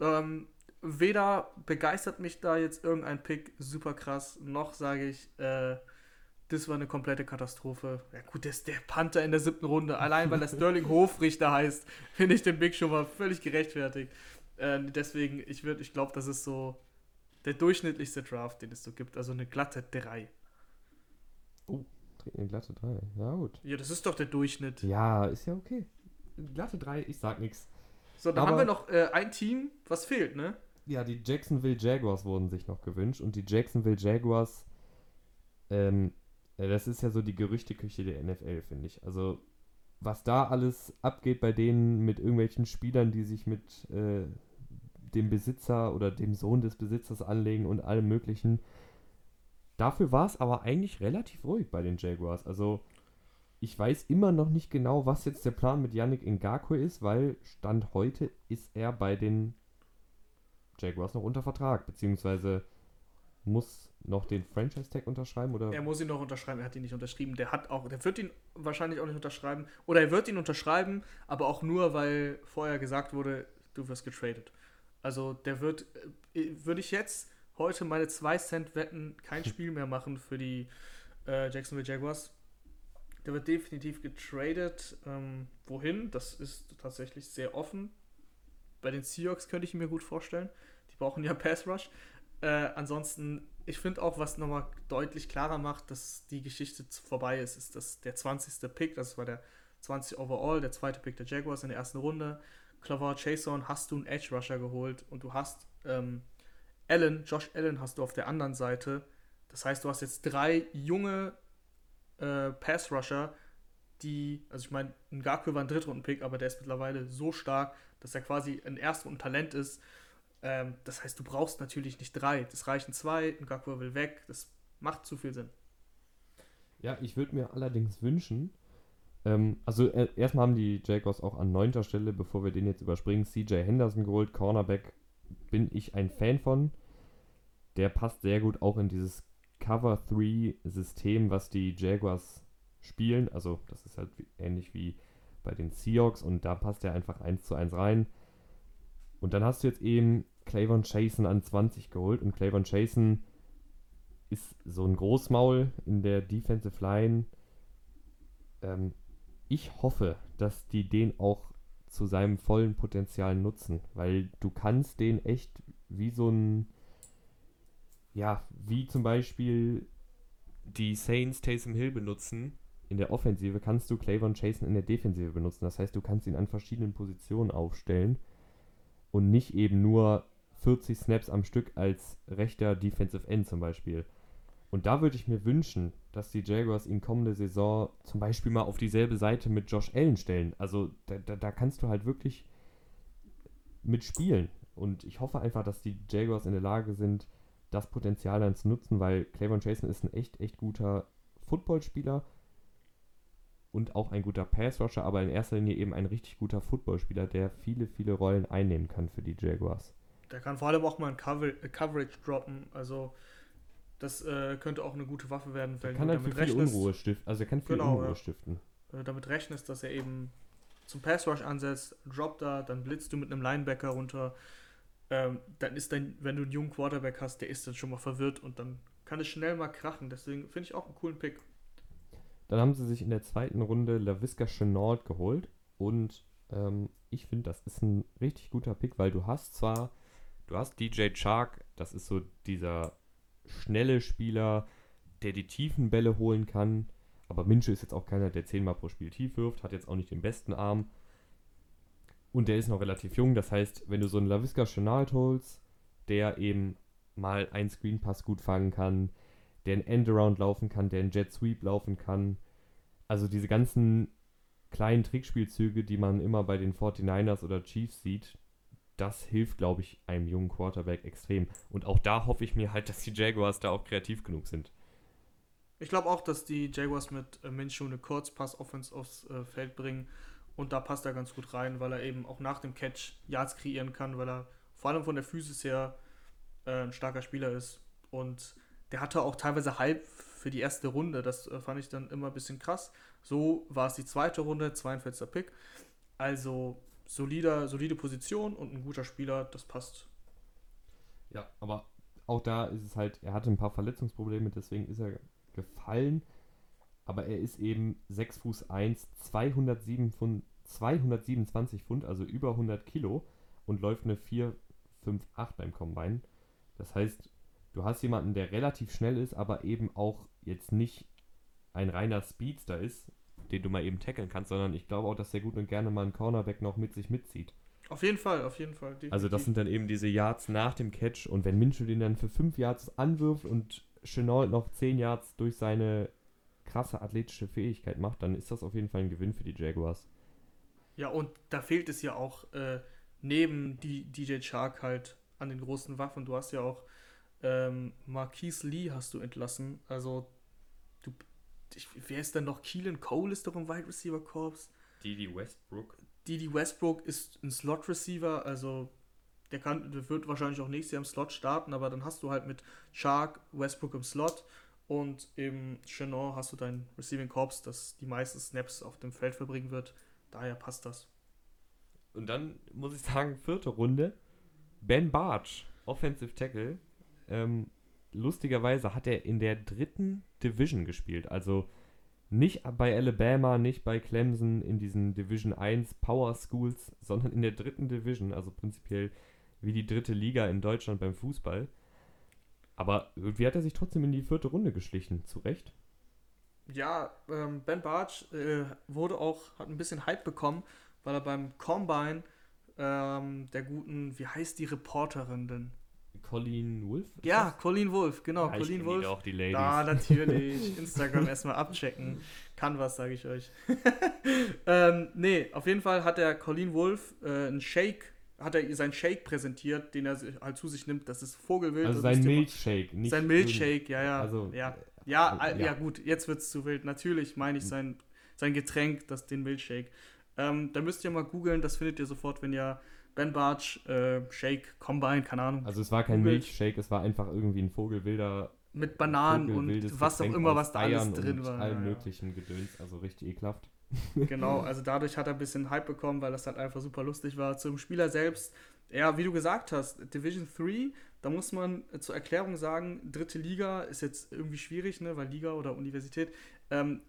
ähm, weder begeistert mich da jetzt irgendein Pick super krass, noch sage ich, äh, das war eine komplette Katastrophe. Ja gut, das ist der Panther in der siebten Runde. Allein weil der Sterling Hofrichter heißt, finde ich den Pick schon mal völlig gerechtfertigt. Äh, deswegen, ich, ich glaube, das ist so der durchschnittlichste Draft, den es so gibt. Also eine glatte 3. Oh, eine glatte 3. Ja, gut. Ja, das ist doch der Durchschnitt. Ja, ist ja okay. Glatte 3, ich sag nichts. So, dann Aber haben wir noch äh, ein Team, was fehlt, ne? Ja, die Jacksonville Jaguars wurden sich noch gewünscht und die Jacksonville Jaguars, ähm, das ist ja so die Gerüchteküche der NFL, finde ich. Also, was da alles abgeht bei denen mit irgendwelchen Spielern, die sich mit äh, dem Besitzer oder dem Sohn des Besitzers anlegen und allem Möglichen. Dafür war es aber eigentlich relativ ruhig bei den Jaguars. Also, ich weiß immer noch nicht genau, was jetzt der Plan mit Yannick Ngakwe ist, weil Stand heute ist er bei den Jaguars noch unter Vertrag, beziehungsweise muss noch den Franchise-Tag unterschreiben oder? Er muss ihn noch unterschreiben, er hat ihn nicht unterschrieben. Der hat auch, der wird ihn wahrscheinlich auch nicht unterschreiben. Oder er wird ihn unterschreiben, aber auch nur, weil vorher gesagt wurde, du wirst getradet. Also der wird, äh, würde ich jetzt heute meine 2 Cent wetten, kein Spiel mehr machen für die äh, Jacksonville Jaguars. Der wird definitiv getradet. Ähm, wohin? Das ist tatsächlich sehr offen. Bei den Seahawks könnte ich mir gut vorstellen. Die brauchen ja Pass Rush. Äh, ansonsten, ich finde auch, was nochmal deutlich klarer macht, dass die Geschichte vorbei ist, ist dass der 20. Pick, das war der 20 Overall, der zweite Pick der Jaguars in der ersten Runde. Clover Chason hast du einen Edge Rusher geholt und du hast ähm, Allen, Josh Allen hast du auf der anderen Seite. Das heißt, du hast jetzt drei junge äh, Pass Rusher, die, also ich meine, Ngaku war ein Drittrunden-Pick, aber der ist mittlerweile so stark, dass er quasi ein Erstrunden-Talent ist. Ähm, das heißt, du brauchst natürlich nicht drei. Das reichen zwei, Ngaku will weg. Das macht zu viel Sinn. Ja, ich würde mir allerdings wünschen, ähm, also äh, erstmal haben die Jaguars auch an neunter Stelle, bevor wir den jetzt überspringen, CJ Henderson geholt, Cornerback, bin ich ein Fan von. Der passt sehr gut auch in dieses Cover-3-System, was die Jaguars spielen. Also das ist halt ähnlich wie bei den Seahawks und da passt er einfach 1 zu 1 rein. Und dann hast du jetzt eben Clavon Chasen an 20 geholt und Clavon Chasen ist so ein Großmaul in der Defensive Line. Ähm, ich hoffe, dass die den auch zu seinem vollen Potenzial nutzen, weil du kannst den echt wie so ein, ja, wie zum Beispiel die Saints Taysom Hill benutzen. In der Offensive kannst du Clavon Chasen in der Defensive benutzen. Das heißt, du kannst ihn an verschiedenen Positionen aufstellen und nicht eben nur 40 Snaps am Stück als rechter Defensive End zum Beispiel. Und da würde ich mir wünschen, dass die Jaguars ihn kommende Saison zum Beispiel mal auf dieselbe Seite mit Josh Allen stellen. Also da, da, da kannst du halt wirklich mitspielen. Und ich hoffe einfach, dass die Jaguars in der Lage sind, das Potenzial dann zu nutzen, weil Clavon Jason ist ein echt, echt guter Footballspieler und auch ein guter Pass-Rusher, aber in erster Linie eben ein richtig guter Footballspieler, der viele, viele Rollen einnehmen kann für die Jaguars. Der kann vor allem auch mal ein Cover äh, Coverage droppen, also das äh, könnte auch eine gute Waffe werden, wenn kann du damit rechnest. Unruhe stiften, also er kann viel genau, Unruhe ja. stiften. Wenn du damit rechnest, dass er eben zum Pass Rush ansetzt, droppt da, dann blitzt du mit einem Linebacker runter, ähm, dann ist dein, wenn du einen jungen Quarterback hast, der ist dann schon mal verwirrt und dann kann es schnell mal krachen. Deswegen finde ich auch einen coolen Pick. Dann haben sie sich in der zweiten Runde LaVisca Chenault geholt und ähm, ich finde, das ist ein richtig guter Pick, weil du hast zwar, du hast DJ Chark, das ist so dieser schnelle Spieler, der die tiefen Bälle holen kann. Aber Minsche ist jetzt auch keiner, der zehnmal pro Spiel tief wirft, hat jetzt auch nicht den besten Arm. Und der ist noch relativ jung. Das heißt, wenn du so einen LaVisca Chenault holst, der eben mal einen Screen Pass gut fangen kann, der einen Endaround laufen kann, der einen Jet Sweep laufen kann. Also diese ganzen kleinen Trickspielzüge, die man immer bei den 49ers oder Chiefs sieht, das hilft, glaube ich, einem jungen Quarterback extrem. Und auch da hoffe ich mir halt, dass die Jaguars da auch kreativ genug sind. Ich glaube auch, dass die Jaguars mit äh, Minshew eine Kurzpass-Offense aufs äh, Feld bringen. Und da passt er ganz gut rein, weil er eben auch nach dem Catch Yards kreieren kann, weil er vor allem von der Physis her äh, ein starker Spieler ist. Und der hatte auch teilweise halb für die erste Runde. Das äh, fand ich dann immer ein bisschen krass. So war es die zweite Runde, 42. Pick. Also solider, solide Position und ein guter Spieler, das passt. Ja, aber auch da ist es halt, er hatte ein paar Verletzungsprobleme, deswegen ist er gefallen. Aber er ist eben 6 Fuß 1, 207 Pfund, 227 Pfund, also über 100 Kilo und läuft eine 4, 5, 8 beim Combine. Das heißt, du hast jemanden, der relativ schnell ist, aber eben auch jetzt nicht ein reiner Speedster ist, den du mal eben tackeln kannst, sondern ich glaube auch, dass der gut und gerne mal einen Cornerback noch mit sich mitzieht. Auf jeden Fall, auf jeden Fall. Definitiv. Also das sind dann eben diese Yards nach dem Catch und wenn Minshew den dann für 5 Yards anwirft und Chenault noch 10 Yards durch seine krasse athletische Fähigkeit macht, dann ist das auf jeden Fall ein Gewinn für die Jaguars. Ja, und da fehlt es ja auch äh, neben die DJ Shark halt an den großen Waffen. Du hast ja auch ähm, Marquise Lee hast du entlassen. Also ich, wer ist denn noch? Keelan Cole ist doch im Wide Receiver Corps. Didi Westbrook. Didi Westbrook ist ein Slot Receiver, also der, kann, der wird wahrscheinlich auch nächstes Jahr im Slot starten, aber dann hast du halt mit Shark, Westbrook im Slot und eben Chenon hast du dein Receiving Corps, das die meisten Snaps auf dem Feld verbringen wird. Daher passt das. Und dann muss ich sagen, vierte Runde. Ben Barch, Offensive Tackle. Ähm, lustigerweise hat er in der dritten Division gespielt. Also nicht bei Alabama, nicht bei Clemson in diesen Division 1 Power Schools, sondern in der dritten Division, also prinzipiell wie die dritte Liga in Deutschland beim Fußball. Aber wie hat er sich trotzdem in die vierte Runde geschlichen? Zu Recht? Ja, ähm, Ben Barch äh, wurde auch, hat ein bisschen Hype bekommen, weil er beim Combine ähm, der guten, wie heißt die Reporterin denn? Colleen Wolf? Ja, das? Colleen Wolf, genau. Ja, Colleen Wolf. Auch die Ladies. Ah, natürlich. Instagram erstmal abchecken. Kann was, sage ich euch. ähm, nee, auf jeden Fall hat der Colleen Wolf äh, einen Shake, hat er seinen Shake präsentiert, den er halt zu sich nimmt. Das ist Vogelwild. Also sein Milchshake, nicht Sein Milchshake, ja, ja. Also, ja. Ja, ja, ja, gut, jetzt wird es zu wild. Natürlich meine ich sein, sein Getränk, das, den Milchshake. Ähm, da müsst ihr mal googeln, das findet ihr sofort, wenn ihr Ben Barch, äh, Shake, Combine, keine Ahnung. Also es war kein Milchshake, es war einfach irgendwie ein Vogelwilder. Mit Bananen und was auch immer, was da alles drin war. allem ja, möglichen Gedöns, also richtig ekelhaft. Genau, also dadurch hat er ein bisschen Hype bekommen, weil das halt einfach super lustig war. Zum Spieler selbst, ja, wie du gesagt hast, Division 3, da muss man zur Erklärung sagen, dritte Liga ist jetzt irgendwie schwierig, ne, weil Liga oder Universität. Ähm,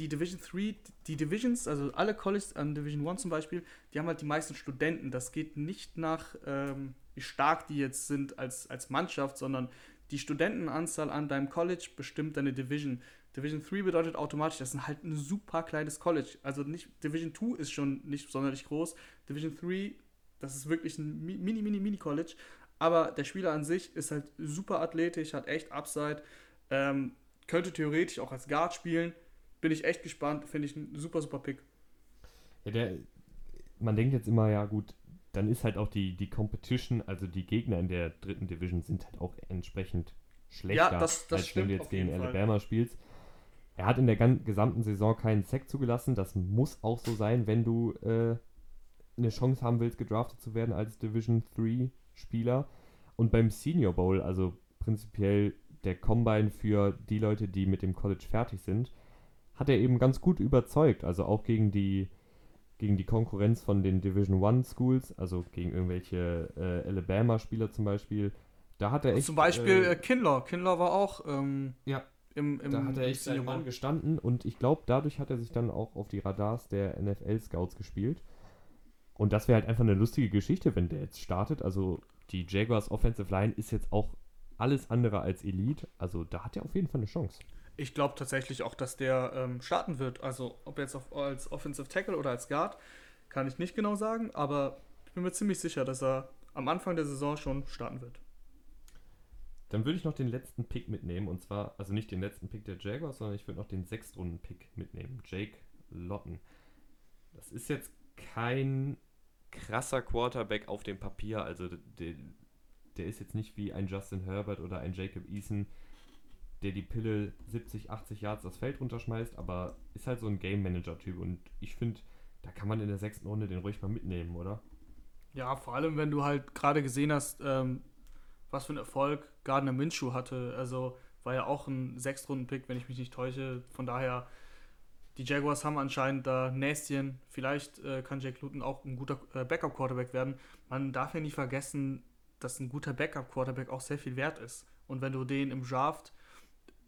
die Division 3, die Divisions, also alle Colleges an Division 1 zum Beispiel, die haben halt die meisten Studenten. Das geht nicht nach, ähm, wie stark die jetzt sind als, als Mannschaft, sondern die Studentenanzahl an deinem College bestimmt deine Division. Division 3 bedeutet automatisch, das ist halt ein super kleines College. Also nicht, Division 2 ist schon nicht sonderlich groß. Division 3, das ist wirklich ein mini, mini, mini College. Aber der Spieler an sich ist halt super athletisch, hat echt Upside, ähm, könnte theoretisch auch als Guard spielen bin ich echt gespannt. Finde ich ein super, super Pick. Ja, der, man denkt jetzt immer, ja gut, dann ist halt auch die, die Competition, also die Gegner in der dritten Division sind halt auch entsprechend schlechter, Ja, das- das als wenn du jetzt gegen jeden Fall. Alabama spielst. Er hat in der gesamten Saison keinen Sack zugelassen. Das muss auch so sein, wenn du äh, eine Chance haben willst, gedraftet zu werden als Division 3 Spieler. Und beim Senior Bowl, also prinzipiell der Combine für die Leute, die mit dem College fertig sind, hat er eben ganz gut überzeugt. Also auch gegen die, gegen die Konkurrenz von den Division 1 Schools, also gegen irgendwelche äh, Alabama-Spieler zum Beispiel. Da hat er echt. Zum Beispiel äh, äh, Kinlaw. Kinlaw war auch ähm, Ja. im, im da hat er echt seinen Mann gestanden und ich glaube, dadurch hat er sich dann auch auf die Radars der NFL-Scouts gespielt. Und das wäre halt einfach eine lustige Geschichte, wenn der jetzt startet. Also die Jaguars Offensive Line ist jetzt auch alles andere als Elite. Also da hat er auf jeden Fall eine Chance. Ich glaube tatsächlich auch, dass der ähm, starten wird. Also ob jetzt auf, als Offensive Tackle oder als Guard, kann ich nicht genau sagen, aber ich bin mir ziemlich sicher, dass er am Anfang der Saison schon starten wird. Dann würde ich noch den letzten Pick mitnehmen. Und zwar, also nicht den letzten Pick der Jaguars, sondern ich würde noch den Sechstrunden-Pick mitnehmen. Jake Lotten. Das ist jetzt kein krasser Quarterback auf dem Papier. Also der, der ist jetzt nicht wie ein Justin Herbert oder ein Jacob Eason, der die Pille 70, 80 Yards das Feld runterschmeißt, aber ist halt so ein Game Manager-Typ. Und ich finde, da kann man in der sechsten Runde den ruhig mal mitnehmen, oder? Ja, vor allem, wenn du halt gerade gesehen hast, ähm, was für einen Erfolg Gardner Minshew hatte. Also war ja auch ein Sechstrunden-Pick, wenn ich mich nicht täusche. Von daher, die Jaguars haben anscheinend da Näschen. Vielleicht äh, kann Jake Luton auch ein guter äh, Backup-Quarterback werden. Man darf ja nicht vergessen, dass ein guter Backup-Quarterback auch sehr viel wert ist. Und wenn du den im Draft,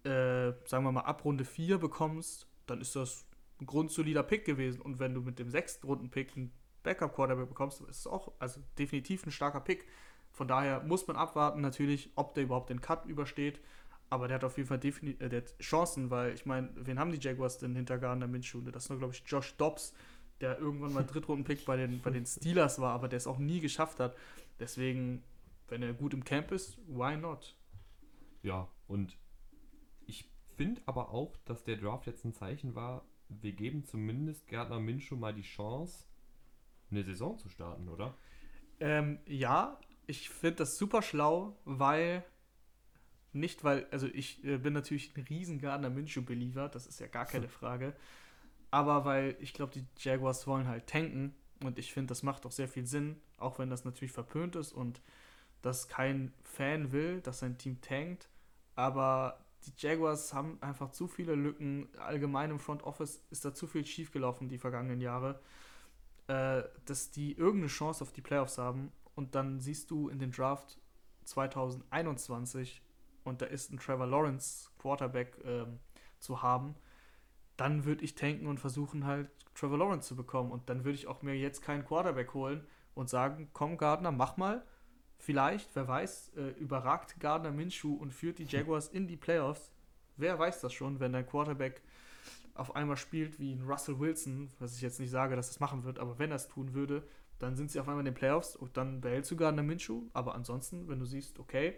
äh, sagen wir mal, ab Runde 4 bekommst, dann ist das ein grundsolider Pick gewesen. Und wenn du mit dem sechsten Runden-Pick einen Backup-Quarterback bekommst, ist es auch also definitiv ein starker Pick. Von daher muss man abwarten, natürlich, ob der überhaupt den Cut übersteht. Aber der hat auf jeden Fall äh, der Chancen, weil ich meine, wen haben die Jaguars denn hinter Gardner Minshew? Das ist nur, glaube ich, Josh Dobbs, der irgendwann mal Drittrunden-Pick bei den, bei den Steelers war, aber der es auch nie geschafft hat. Deswegen, wenn er gut im Camp ist, why not? Ja, und finde aber auch, dass der Draft jetzt ein Zeichen war, wir geben zumindest Gardner Minshew mal die Chance, eine Saison zu starten, oder? Ähm, ja, ich finde das super schlau, weil nicht, weil, also ich äh, bin natürlich ein riesen Gardner Minshew-Believer, das ist ja gar keine Frage. Aber weil ich glaube, die Jaguars wollen halt tanken und ich finde, das macht auch sehr viel Sinn, auch wenn das natürlich verpönt ist und das kein Fan will, dass sein Team tankt. Aber die Jaguars haben einfach zu viele Lücken. Allgemein im Front Office ist da zu viel schiefgelaufen die vergangenen Jahre, äh, dass die irgendeine Chance auf die Playoffs haben. Und dann siehst du in den Draft 2021 und da ist ein Trevor Lawrence Quarterback ähm, zu haben, dann würde ich tanken und versuchen halt Trevor Lawrence zu bekommen. Und dann würde ich auch mir jetzt keinen Quarterback holen und sagen, komm Gardner, mach mal. Vielleicht, wer weiß, äh, überragt Gardner Minshew und führt die Jaguars in die Playoffs. Wer weiß das schon, wenn dein Quarterback auf einmal spielt wie ein Russell Wilson, was ich jetzt nicht sage, dass das machen wird, aber wenn er es tun würde, dann sind sie auf einmal in den Playoffs und dann behältst du Gardner Minshew. Aber ansonsten, wenn du siehst, okay,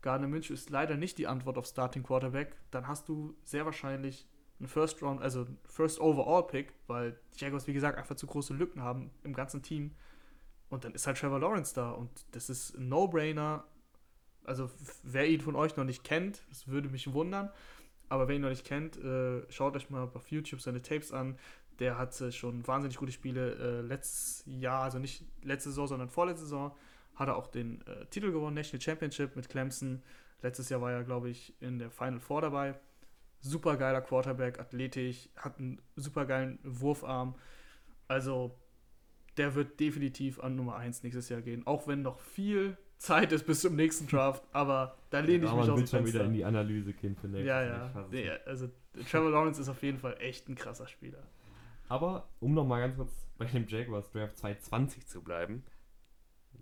Gardner Minshew ist leider nicht die Antwort auf Starting Quarterback, dann hast du sehr wahrscheinlich einen First Round, also First Overall Pick, weil die Jaguars, wie gesagt, einfach zu große Lücken haben im ganzen Team. Und dann ist halt Trevor Lawrence da und das ist ein No-Brainer. Also, wer ihn von euch noch nicht kennt, das würde mich wundern. Aber wer ihn noch nicht kennt, äh, schaut euch mal auf YouTube seine Tapes an. Der hat äh, schon wahnsinnig gute Spiele äh, letztes Jahr, also nicht letzte Saison, sondern vorletzte Saison, hat er auch den äh, Titel gewonnen, National Championship mit Clemson. Letztes Jahr war er, glaube ich, in der Final Four dabei. Super geiler Quarterback, athletisch, hat einen super geilen Wurfarm. Also, der wird definitiv an Nummer 1 nächstes Jahr gehen. Auch wenn noch viel Zeit ist bis zum nächsten Draft, aber da lehne ich Ja, mich man aus dem schon Fenster. wieder in die Analyse gehen für nächstes Ja, ja. Ich Nee, also Trevor Lawrence ist auf jeden Fall echt ein krasser Spieler. Aber um nochmal ganz kurz bei dem Jaguars Draft 2020 zu bleiben,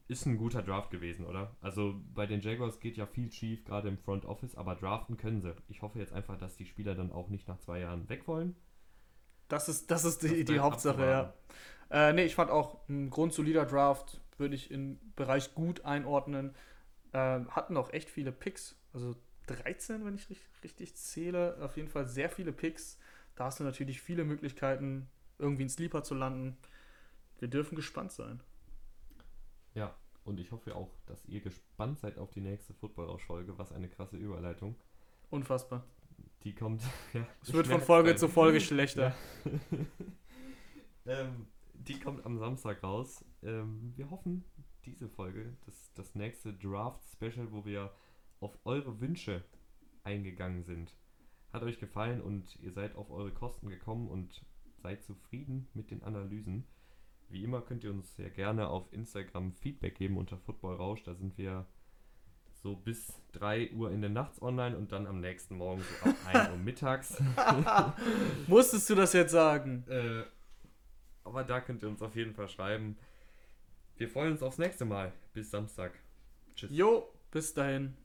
ist ein guter Draft gewesen, oder? Also bei den Jaguars geht ja viel schief, gerade im Front Office, aber draften können sie. Ich hoffe jetzt einfach, dass die Spieler dann auch nicht nach zwei Jahren weg wollen. Das ist, das ist die, Das die Hauptsache, ja. Äh, nee, ich fand auch ein grundsolider Draft, würde ich im Bereich gut einordnen. Ähm, hatten auch echt viele Picks, also 13, wenn ich richtig, richtig zähle. Auf jeden Fall sehr viele Picks. Da hast du natürlich viele Möglichkeiten, irgendwie einen Sleeper zu landen. Wir dürfen gespannt sein. Ja, und ich hoffe auch, dass ihr gespannt seid auf die nächste Football-Folge. Was eine krasse Überleitung. Unfassbar. Die kommt. Ja, Es wird von Folge zu Folge schlechter. ähm, die kommt am Samstag raus. Ähm, wir hoffen, diese Folge, das, das nächste Draft-Special, wo wir auf eure Wünsche eingegangen sind, hat euch gefallen und ihr seid auf eure Kosten gekommen und seid zufrieden mit den Analysen. Wie immer könnt ihr uns sehr gerne auf Instagram Feedback geben unter Football Rausch. Da sind wir so bis 3 Uhr in der Nachts online und dann am nächsten Morgen so ab 1 Uhr mittags. Musstest du das jetzt sagen? Äh, aber da könnt ihr uns auf jeden Fall schreiben. Wir freuen uns aufs nächste Mal. Bis Samstag. Tschüss. Jo, bis dahin.